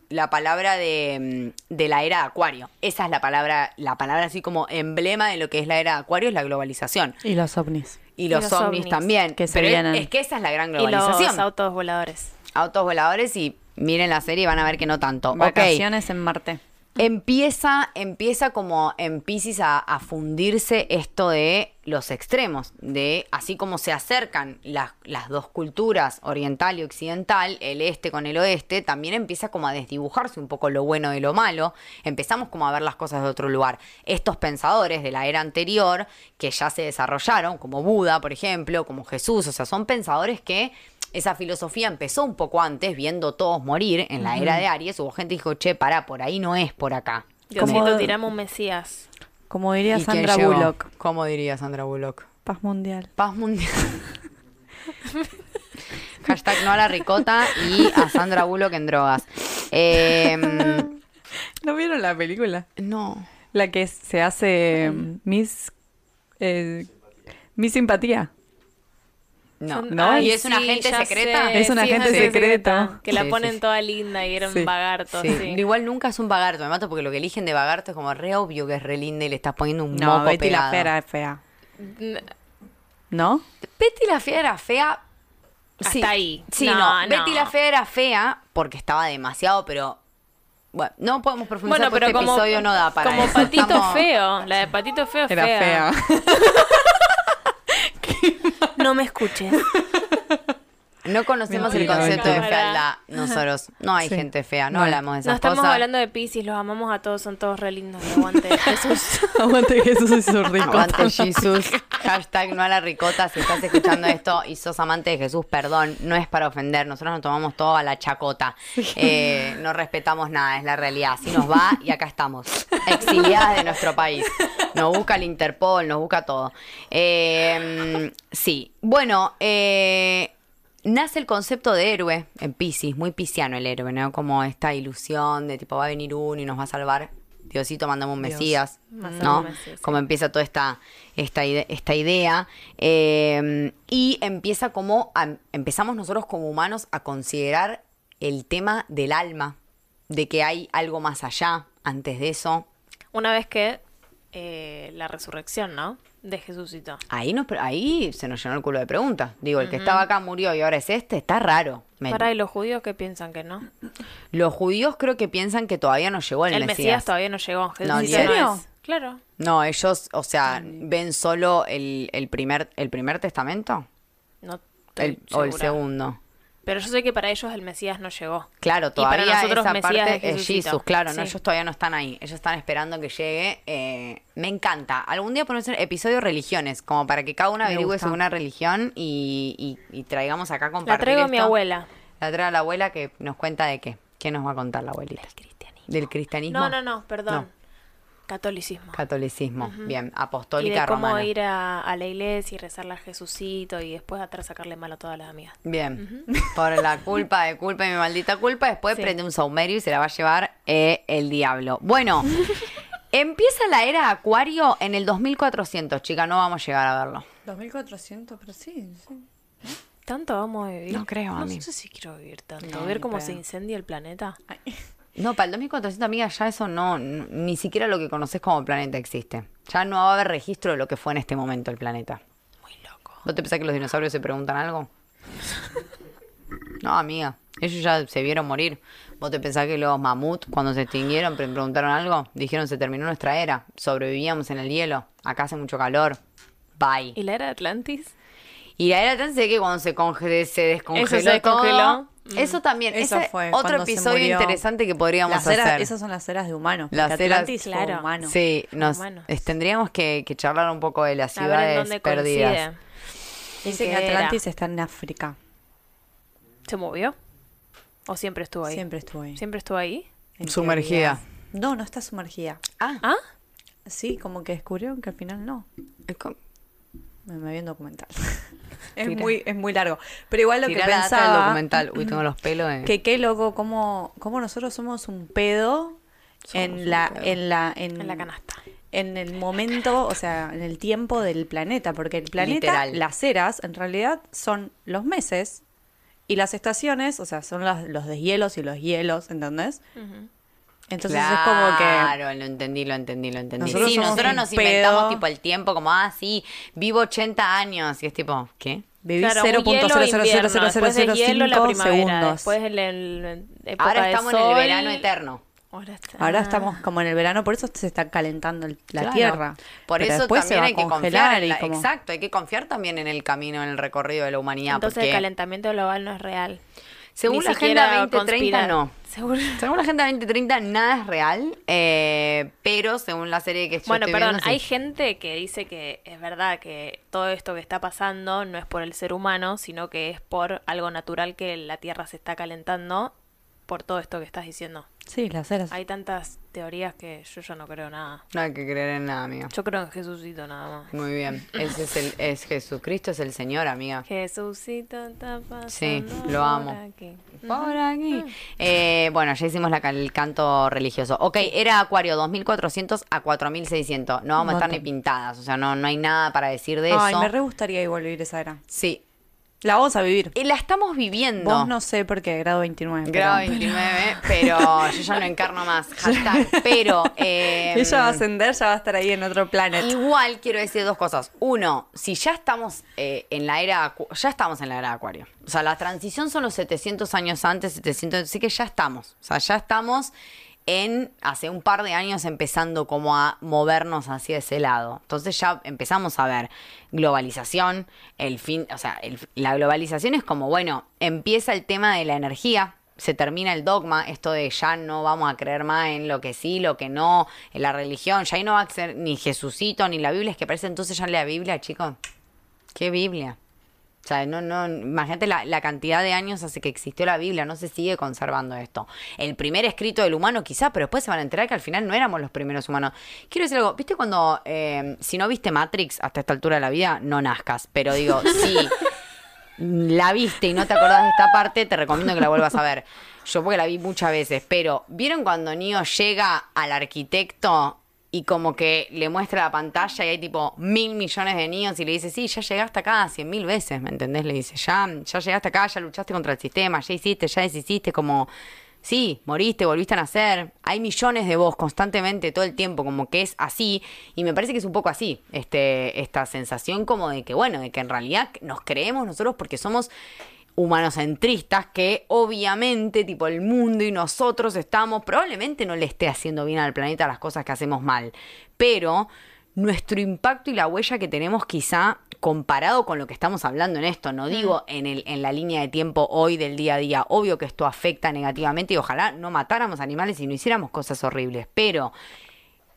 la palabra de, mm, de la era de Acuario. Esa es la palabra, la palabra así como emblema de lo que es la era de Acuario, es la globalización. Y los ovnis. Y los, los ovnis, ovnis. también. Que se Pero es- vienen. es que esa es la gran Y los globalización. autos voladores. Autos voladores y miren la serie y van a ver que no tanto. Vacaciones en Marte. Empieza, empieza como en Pisces a, a fundirse esto de los extremos, de así como se acercan las, las dos culturas, oriental y occidental, el este con el oeste, también empieza como a desdibujarse un poco lo bueno de lo malo, empezamos como a ver las cosas de otro lugar. Estos pensadores de la era anterior, que ya se desarrollaron, como Buda, por ejemplo, como Jesús, o sea, son pensadores que esa filosofía empezó un poco antes, viendo todos morir en la era de Aries. Hubo gente que dijo, che, pará, por ahí no es por acá. Diosito, Como- tiramos un Mesías. Como diría ¿Y quién Sandra? Bullock. ¿Cómo diría Sandra Bullock? Paz mundial. Paz mundial. [laughs] Hashtag no a la ricota y a Sandra Bullock en drogas. Eh, [laughs] ¿No vieron la película? no. La que se hace Miss... eh, Miss Simpatía. No. Son- ¿No? ¿Y es un agente ya secreta? sé, Es un sí, agente secreto. Que la Sí, ponen sí, sí. toda linda y era un Sí. vagarto. Sí. sí. Igual nunca es un vagarto, me mato porque lo que eligen de vagarto es como re obvio que es re linda y le estás poniendo un No, moco Betty la pegado. Fera es fea. ¿No? Betty la Fea era fea. Hasta ahí. Sí, No, no, no. Betty la Fea era fea porque estaba demasiado, pero. Bueno, no podemos profundizar Bueno, porque pero este como, episodio no da para como eso. patito Estamos- feo. La de patito feo es Era fea. [laughs] No me escuches. No conocemos el concepto de fealdad [laughs] nosotros. No hay Sí. gente fea, no No. hablamos de No esas estamos cosas. hablando de Pisces, los amamos a todos, son todos re lindos. y Aguante [laughs] Jesús. Aguante Jesús y su rico. Aguante Jesús. [laughs] Hashtag no a la ricota. Si estás escuchando esto y sos amante de Jesús, perdón, no es para ofender. Nosotros nos tomamos todo a la chacota. Eh, no respetamos nada, es la realidad. Así nos va y acá estamos. Exiliadas de nuestro país. Nos busca el Interpol, nos busca todo. Eh, sí. Bueno, eh, nace el concepto de héroe en Pisces, muy pisciano el héroe, ¿no? Como esta ilusión de tipo va a venir uno y nos va a salvar. Diosito, mandamos un Dios. Mesías, ¿no? un Mesías, sí. Como empieza toda esta, esta, ide- esta idea. eh, y empieza como, a- empezamos nosotros como humanos a considerar el tema del alma, de que hay algo más allá antes de eso. Una vez que eh, la resurrección, ¿no? De Jesucito. Ahí, nos, ahí se nos llenó el culo de preguntas. Digo, el que estaba acá murió y ahora es este, está raro. Me- Para, ¿y los judíos qué piensan que no? Los judíos creo que piensan que todavía no llegó el, El Mesías. Mesías. todavía no llegó. Jesucito No, ¿en serio? es. Claro. No, ellos, o sea, ven solo el, el primer, el primer testamento No El- o el segundo. Pero yo sé que para ellos el Mesías no llegó. Claro, Y para todavía nosotros esa Mesías parte es. Jesús, claro, no, Sí. ellos todavía no están ahí, ellos están esperando que llegue. eh, me encanta. Algún día podemos hacer episodio religiones, como para que cada uno averigüe sobre una religión y, y- y traigamos acá compartir La traigo a mi abuela. La traigo a la abuela que nos cuenta de qué. ¿Qué nos va a contar la abuelita? Del cristianismo. No, no, no, perdón. No. Catolicismo. Catolicismo, bien, y apostólica de cómo romana. ir a, a la iglesia y rezarle a Jesucito y después atrás sacarle mal a todas las amigas. Bien, por la culpa de culpa y mi maldita culpa, después Sí. prende un saumerio y se la va a llevar eh, el diablo. Bueno, [laughs] empieza la era Acuario en el 2400, chica, no vamos a llegar a verlo. 2400, pero sí. sí. ¿Tanto vamos a vivir? No creo, a No mí. sé si quiero vivir tanto. No, Ver cómo se incendia el planeta. No, para el 2400, amiga, ya eso no, ni siquiera lo que conoces como planeta existe. Ya no va a haber registro de lo que fue en este momento el planeta. Muy loco. ¿Vos te pensás que los dinosaurios se preguntan algo? [laughs] No, amiga. Ellos ya se vieron morir. ¿Vos te pensás que los mamut, cuando se extinguieron, pre- preguntaron algo? Dijeron, se terminó nuestra era. Sobrevivíamos en el hielo. Acá hace mucho calor. Bye. ¿Y la era de Atlantis? Y la era tan sé que cuando se, conge- se descongeló, Eso se descongeló. todo. Eso también. Eso ese fue otro episodio interesante que podríamos Las eras- hacer. esas son las eras de humanos. Las eras- Claro. humano. Sí, nos, Humanos. es- tendríamos que, que charlar un poco de las ciudades perdidas. coincide. Dice ¿En que era? Atlantis está en África. ¿Se movió? ¿O siempre estuvo ahí? Siempre estuvo ahí. ¿Siempre estuvo ahí? En Sumergida. teoría. No, no está sumergida. Ah, ¿Ah? Sí, como que descubrieron que al final no. Me, me vi un documental. [laughs] es, Tira. muy, es muy largo. Pero igual lo Tirá que la data del pensaba... documental. Uy, tengo los pelos de... Que qué loco, cómo, cómo nosotros somos un pedo Somos en un la, pedo. en la, en, En la canasta. en el momento, o sea, en el tiempo del planeta, porque el planeta, Literal. las eras, en realidad son los meses y las estaciones, o sea, son las- los deshielos y los hielos, ¿entendés? Ujú. Entonces es como que Claro, lo entendí, lo entendí, lo entendí. Nosotros sí, nosotros nos pedo. inventamos tipo el tiempo, como, ah, sí, vivo 80 años. Y es tipo, ¿qué? vivís Claro, un hielo, invierno, después de hielo, la 0.0000005 primavera, segundos. Después el, el- época Ahora de estamos en el sol. verano eterno. Ahora, está- Ahora Ah. estamos como en el verano, por eso se está calentando el- la Claro. Tierra. Por Pero eso después se también hay que confiar congelar en la- como- Exacto, hay que confiar también en el camino, en el recorrido de la humanidad. Entonces porque el calentamiento global no es real. Según Ni la Agenda 2030 conspira- no. Según- Según la Agenda 2030 nada es real, eh, pero según la serie que yo Bueno, estoy perdón, viendo, sí. hay gente que dice que es verdad que todo esto que está pasando no es por el ser humano, sino que es por algo natural que la Tierra se está calentando por todo esto que estás diciendo. Sí, las eras. Hay tantas teorías que yo ya no creo nada. No hay que creer en nada, amiga. Yo creo en Jesucito nada más. Muy bien. Ese es el es Jesucristo es el Señor, amiga. Jesucito está pasando Sí, lo por amo. aquí. Por aquí. Eh, bueno, ya hicimos la, el canto religioso. Ok, era Acuario 2400 a 4600. No vamos a estar ni pintadas. O sea, no, no hay nada para decir de Ay, eso. me re gustaría igual vivir esa era. Sí. La vamos a vivir. Y la estamos viviendo. Vos no sé porque grado 29. Grado pero- 29, pero yo ya no encarno más. [laughs] Hashtag, pero. eh, [laughs] Ella va a ascender, ya va a estar ahí en otro planet. Igual quiero decir dos cosas. Uno, si ya estamos eh, en la era ya estamos en la era de Acuario. O sea, la transición son los 700 años antes, 700, así que ya estamos. O sea, ya estamos en hace un par de años empezando como a movernos hacia ese lado. Entonces ya empezamos a ver globalización, el fin, o sea, la globalización es como, bueno, empieza el tema de la energía, se termina el dogma, esto de ya no vamos a creer más en lo que sí, lo que no, en la religión, ya ahí no va a ser ni Jesucito ni la Biblia, es que parece entonces ya la Biblia, chicos. ¿Qué Biblia? O sea, no, no, imagínate la, la cantidad de años hace que existió la Biblia, no se sigue conservando esto. El primer escrito del humano quizá, pero después se van a enterar que al final no éramos los primeros humanos. Quiero decir algo, ¿viste cuando, eh, si no viste Matrix hasta esta altura de la vida, no nazcas? Pero digo, [laughs] sí, la viste y no te acordás de esta parte, te recomiendo que la vuelvas a ver. Yo porque la vi muchas veces, pero ¿vieron cuando Neo llega al arquitecto y como que le muestra la pantalla y hay tipo mil millones de niños y le dice, sí, ya llegaste acá cien mil veces, ¿me entendés? Le dice, ya, ya llegaste acá, ya luchaste contra el sistema, ya hiciste, ya deshiciste, como... Sí, moriste, volviste a nacer. Hay millones de vos constantemente, todo el tiempo, como que es así. Y me parece que es un poco así, este, esta sensación como de que, bueno, de que en realidad nos creemos nosotros porque somos humanocentristas que obviamente tipo el mundo y nosotros estamos probablemente no le esté haciendo bien al planeta las cosas que hacemos mal pero nuestro impacto y la huella que tenemos quizá comparado con lo que estamos hablando en esto no digo en el en la línea de tiempo hoy del día a día obvio que esto afecta negativamente y ojalá no matáramos animales y no hiciéramos cosas horribles pero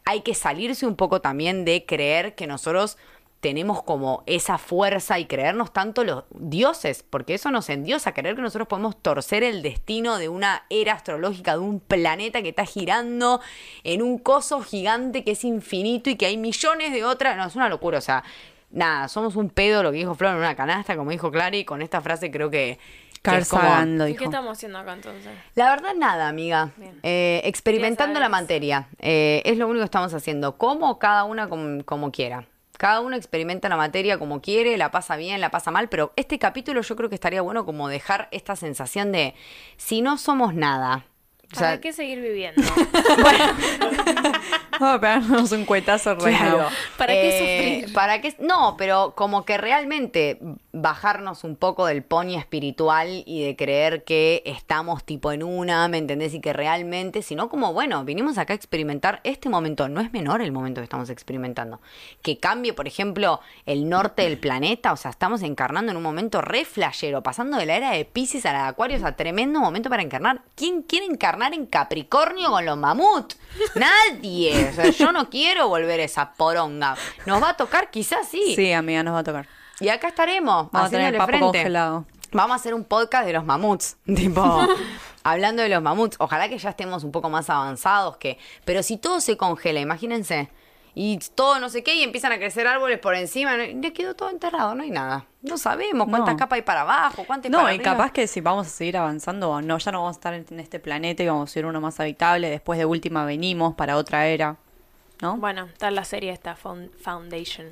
hay que salirse un poco también de creer que nosotros tenemos como esa fuerza y creernos tanto los dioses, porque eso nos endiosa, creer que nosotros podemos torcer el destino de una era astrológica, de un planeta que está girando en un coso gigante que es infinito y que hay millones de otras. No, es una locura, o sea, nada, somos un pedo, lo que dijo Flor en una canasta, como dijo Clary, con esta frase creo que... Carl es como- Sagan lo ¿Y dijo. qué estamos haciendo acá entonces? la verdad, nada, amiga. Eh, experimentando la materia. Eh, es lo único que estamos haciendo. Como cada una com- como quiera. Cada uno experimenta la materia como quiere, la pasa bien, la pasa mal, pero este capítulo yo creo que estaría bueno como dejar esta sensación de si no somos nada. O ¿Para sea, qué seguir viviendo? [laughs] [laughs] Vamos [laughs] a pegarnos un cuetazo re Claro. bravo. ¿Para qué Eh, sufrir? ¿Para qué? No, pero como que realmente bajarnos un poco del pony espiritual y de creer que estamos tipo en una, ¿me entendés? Y que realmente, sino como, bueno, vinimos acá a experimentar este momento. No es menor el momento que estamos experimentando. Que cambie, por ejemplo, el norte del planeta. O sea, estamos encarnando en un momento re flashero, pasando de la era de Pisces a la de Acuario. O sea, tremendo momento para encarnar. ¿Quién quiere encarnar en Capricornio con los mamut? Nadie. O sea, yo no quiero volver a esa poronga. Nos va a tocar, quizás sí. Sí, amiga, nos va a tocar. Y acá estaremos, Vamos a tener haciéndole papo frente. congelado. Vamos a hacer un podcast de los mamuts, [laughs] tipo, hablando de los mamuts. Ojalá que ya estemos un poco más avanzados que, pero si todo se congela, imagínense, y todo no sé qué, y empiezan a crecer árboles por encima, ¿no? y le quedó todo enterrado, no hay nada. No sabemos cuántas No. capas hay para abajo, cuántas hay No, para y arriba. capaz que si vamos a seguir avanzando, no, ya no vamos a estar en, este planeta y vamos a ir uno más habitable. Después de última venimos para otra era. ¿No? Bueno, está la serie esta, Found- Foundation.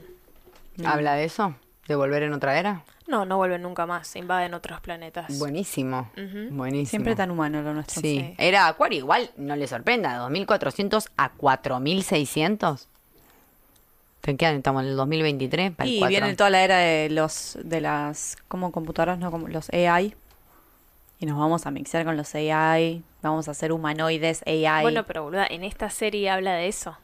¿Habla de eso? ¿De volver en otra era? No, no vuelven nunca más, se invaden otros planetas. Buenísimo, buenísimo. Siempre tan humano lo nuestro. Sí. Sí. era Acuario, igual no le sorprenda, de 2400 a 4600. ¿En qué año estamos? ¿En el 2023? Para el Y viene toda la era de los de las como computadoras, no como los AI. Y nos vamos a mixar con los AI, vamos a hacer humanoides AI. Bueno, pero boluda, en esta serie habla de eso.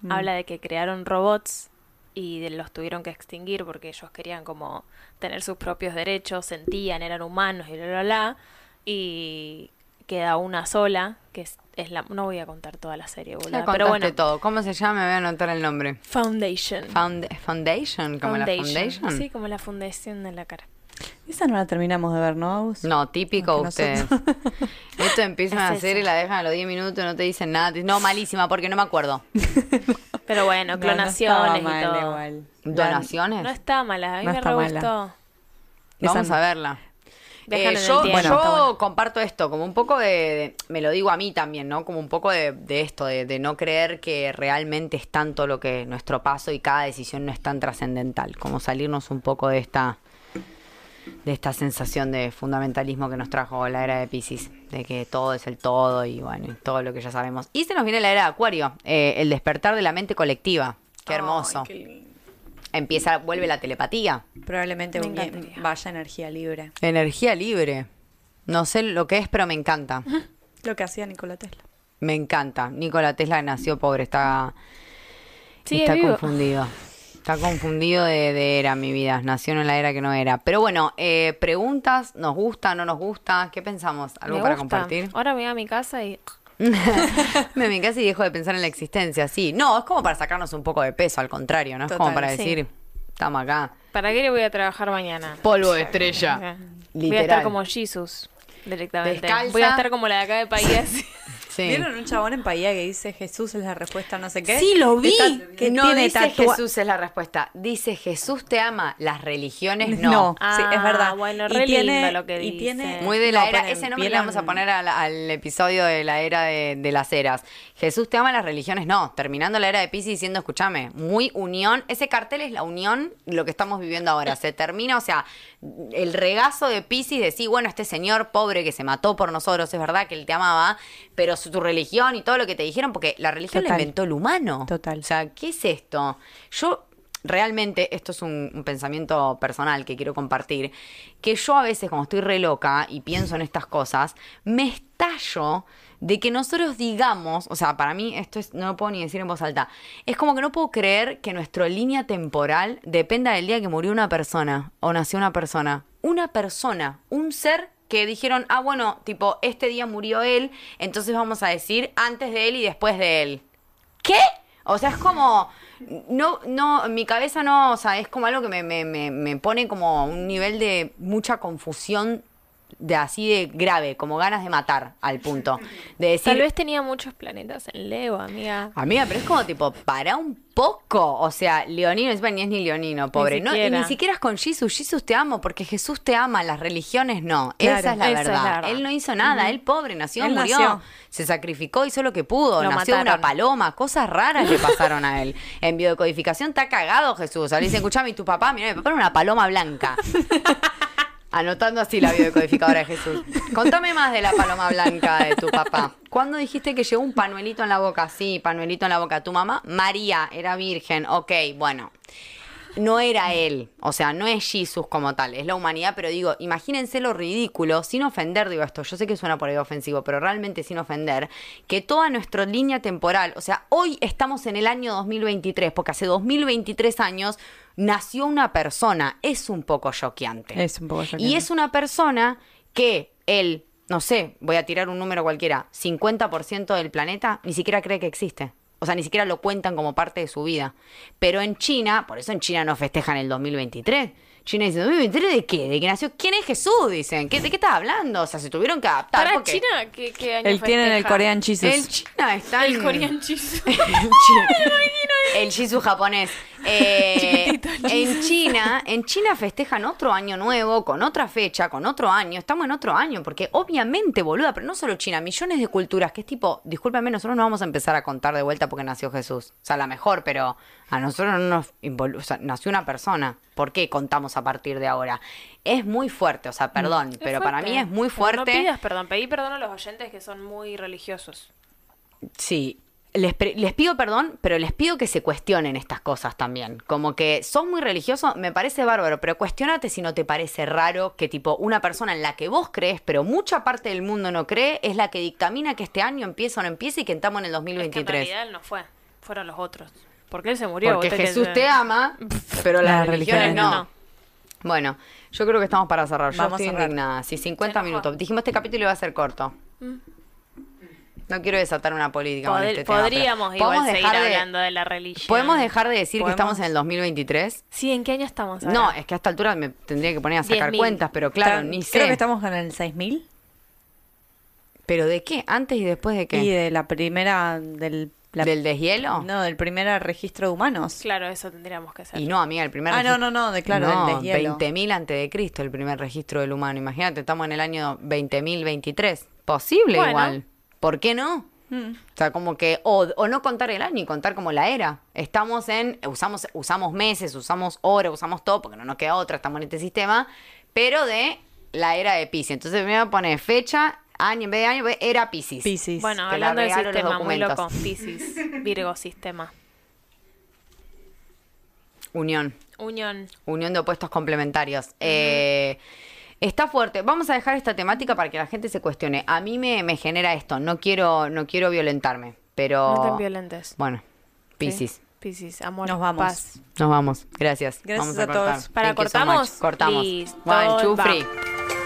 Mm. Habla de que crearon robots y de- los tuvieron que extinguir porque ellos querían como tener sus propios derechos, sentían, eran humanos y bla, bla, bla. Y queda una sola, que es, la... No voy a contar toda la serie, contaste Pero bueno, todo. ¿Cómo se llama? Me voy a anotar el nombre. Foundation. Found- foundation, como la Foundation. Sí, como la fundación de la cara. Esa no la terminamos de ver, ¿no? No, típico ustedes. nosotros- Esto empiezan a [laughs] Es hacer y la dejan a los 10 minutos, no te dicen nada. No, malísima, porque no me acuerdo. [laughs] Pero bueno, No, no clonaciones estaba y todo. igual. ¿Donaciones? No está mala, a mí No me está re mala. gustó. Vamos no. a verla. Eh, yo bueno. comparto esto, como un poco de, de- me lo digo a mí también, ¿no? Como un poco de, de esto, de, de no creer que realmente es tanto lo que nuestro paso y cada decisión no es tan trascendental, como salirnos un poco de esta de esta sensación de fundamentalismo que nos trajo la era de Pisces, de que todo es el todo y bueno, y todo lo que ya sabemos. Y se nos viene la era de Acuario, eh, el despertar de la mente colectiva. Qué hermoso. Ay, qué lindo. Empieza, vuelve la telepatía. Probablemente Me un- vaya energía libre. Energía libre. No sé lo que es, pero me encanta. Lo que hacía Nikola Tesla. Me encanta. Nikola Tesla nació pobre, está, Sí, está vivo. confundido. Está confundido de, de era mi vida. Nació en la era que no era. Pero bueno, eh, preguntas, ¿nos gusta, no nos gusta? ¿Qué pensamos? ¿Algo Me para gusta. compartir? Ahora me voy a mi casa y... Me casi dejo de pensar en la existencia, sí. No, es como para sacarnos un poco de peso, al contrario, ¿no? Es como para sí. decir, estamos acá. ¿Para qué le voy a trabajar mañana? Polvo de estrella. Voy a Literal. estar como Jesus directamente. Descalza. Voy a estar como la de acá de país. [laughs] Sí. ¿Vieron un chabón en Bahía que dice Jesús es la respuesta a no sé qué? Sí, lo vi. Está- que no tiene dice tatua- Jesús es la respuesta. Dice Jesús te ama. Las religiones [laughs] no. No, Ah, sí, es verdad. bueno, re lindo lo que y dice. tiene Muy de la no, era. ponen- Ese nombre le vamos a poner al, al episodio de la era de, de las eras. Jesús te ama, las religiones no. Terminando la era de Pisces diciendo, escúchame, muy unión. Ese cartel es la unión, lo que estamos viviendo ahora. Se termina, o sea, el regazo de Pisces de sí, bueno, este señor pobre que se mató por nosotros, es verdad que él te amaba, pero tu religión y todo lo que te dijeron, porque la religión la inventó el humano. Total. O sea, ¿qué es esto? Yo realmente, esto es un, un pensamiento personal que quiero compartir, que yo a veces como estoy re loca y pienso en estas cosas, me estallo de que nosotros digamos, o sea, para mí esto es, no lo puedo ni decir en voz alta, es como que no puedo creer que nuestra línea temporal dependa del día que murió una persona o nació una persona. Una persona, un ser que dijeron, ah, bueno, tipo, este día murió él, entonces vamos a decir antes de él y después de él. ¿Qué? O sea, es como. No, no, mi cabeza no, o sea, es como algo que me, me, me, me pone como un nivel de mucha confusión de así de grave, como ganas de matar al punto. De decir. Tal vez tenía muchos planetas en Leo, amiga. Amiga, pero es como tipo, para un poco. O sea, Leonino, encima ni es ni Leonino, pobre. no, y siquiera. ni siquiera es con Jesús. Jesús te amo porque Jesús te ama, las religiones no. Claro, esa es la esa es verdad. la verdad. Él no hizo nada, él pobre, nació, Él murió. nació. Se sacrificó, hizo lo que pudo. Lo nació una paloma, cosas raras le pasaron a él. En biodecodificación está cagado Jesús. Ahora dice, escuchame, ¿y tu papá? Mira, mi papá era una paloma blanca. [laughs] Anotando así la biodecodificadora de Jesús. Contame más de la paloma blanca de tu papá. ¿Cuándo dijiste que llegó un panuelito en la boca? Sí, panuelito en la boca. ¿Tu mamá? María, era virgen. Ok, bueno. No era él, o sea, no es Jesús como tal, es la humanidad, pero digo, imagínense lo ridículo, sin ofender, digo esto, yo sé que suena por ahí ofensivo, pero realmente sin ofender, que toda nuestra línea temporal, o sea, hoy estamos en el año 2023, porque hace 2023 años nació una persona, es un poco choqueante. Es un poco Y choqueante. es una persona que él, no sé, voy a tirar un número cualquiera, 50% del planeta ni siquiera cree que existe. O sea, ni siquiera lo cuentan como parte de su vida. Pero en China, por eso en China no festejan el 2023, China dice, ¿2023 de qué? ¿De que nació? ¿Quién es Jesús? Dicen. ¿Qué, ¿De qué estás hablando? O sea, se tuvieron que adaptar. Para porque China, ¿qué, qué año Él tiene el? Korean Jesus. En China están... El Korean Jesus. El chi- [laughs] el Jisoo japonés. [laughs] Eh, en China, en China festejan otro año nuevo, con otra fecha, con otro año. Estamos en otro año, porque obviamente, boluda, pero no solo China, millones de culturas, que es tipo, discúlpame, nosotros no vamos a empezar a contar de vuelta porque nació Jesús. O sea, la mejor, pero a nosotros no nos involu- o sea, nació una persona. ¿Por qué contamos a partir de ahora? Es muy fuerte, o sea, perdón, Es pero para mí es muy Pero fuerte. No pidas perdón, pedí perdón a los oyentes que son muy religiosos. Sí. Les, pre- les pido perdón, pero les pido que se cuestionen estas cosas también. Como que sos muy religioso, me parece bárbaro, pero cuestionate si no te parece raro que tipo una persona en la que vos crees, pero mucha parte del mundo no cree, es la que dictamina que este año empieza o no empieza y que estamos en el Es que en 2023. realidad él no fue, fueron los otros. Porque él se murió. Porque te Jesús que- te ama, pero las Las religiones no. no. Bueno, yo creo que estamos para cerrar. Yo Vamos a estoy indignada. Sí, 50 Se enojó. minutos. Dijimos este capítulo iba a ser corto. No quiero desatar una política con Pod- este tema, podríamos igual podemos seguir dejar de- hablando de la religión. ¿Podemos dejar de decir que estamos en el 2023? Sí, ¿en qué año estamos ahora? No, es que a esta altura me tendría que poner a sacar 10.000. cuentas, pero claro, Está- ni sé. Creo que estamos en el 6000. ¿Pero de qué? ¿Antes y después de qué? Y de la primera. Del, la- ¿Del deshielo? No, del primer registro de humanos. Claro, eso tendríamos que hacer. Y no, amiga, el primer Ah, no, no, no, de claro, no, del deshielo. 20.000 antes de Cristo, el primer registro del humano. Imagínate, estamos en el año 20.023. Posible Bueno. igual. ¿Por qué no? Mm. O sea, como que, o, o no contar el año y contar como la era. Estamos en, usamos, usamos meses, usamos horas, usamos todo, porque no nos queda otra, estamos en este sistema, pero de la era de Pisces. Entonces me voy a poner fecha, año, en vez de año, era Pisces. Piscis. Bueno, que hablando de regalo los sistema, muy loco. Piscis, Virgo, sistema. Unión. Unión. Unión de opuestos complementarios. Eh, está fuerte. Vamos a dejar esta temática para que la gente se cuestione. A mí me, me genera esto. No quiero, no quiero violentarme, pero. No tan violentes. Bueno, Piscis. Sí. Piscis, amor, Nos vamos. paz. Nos vamos. Gracias. Gracias Vamos a todos. Para, Thank you so cortamos. much. Cortamos. Listo, One, two, three.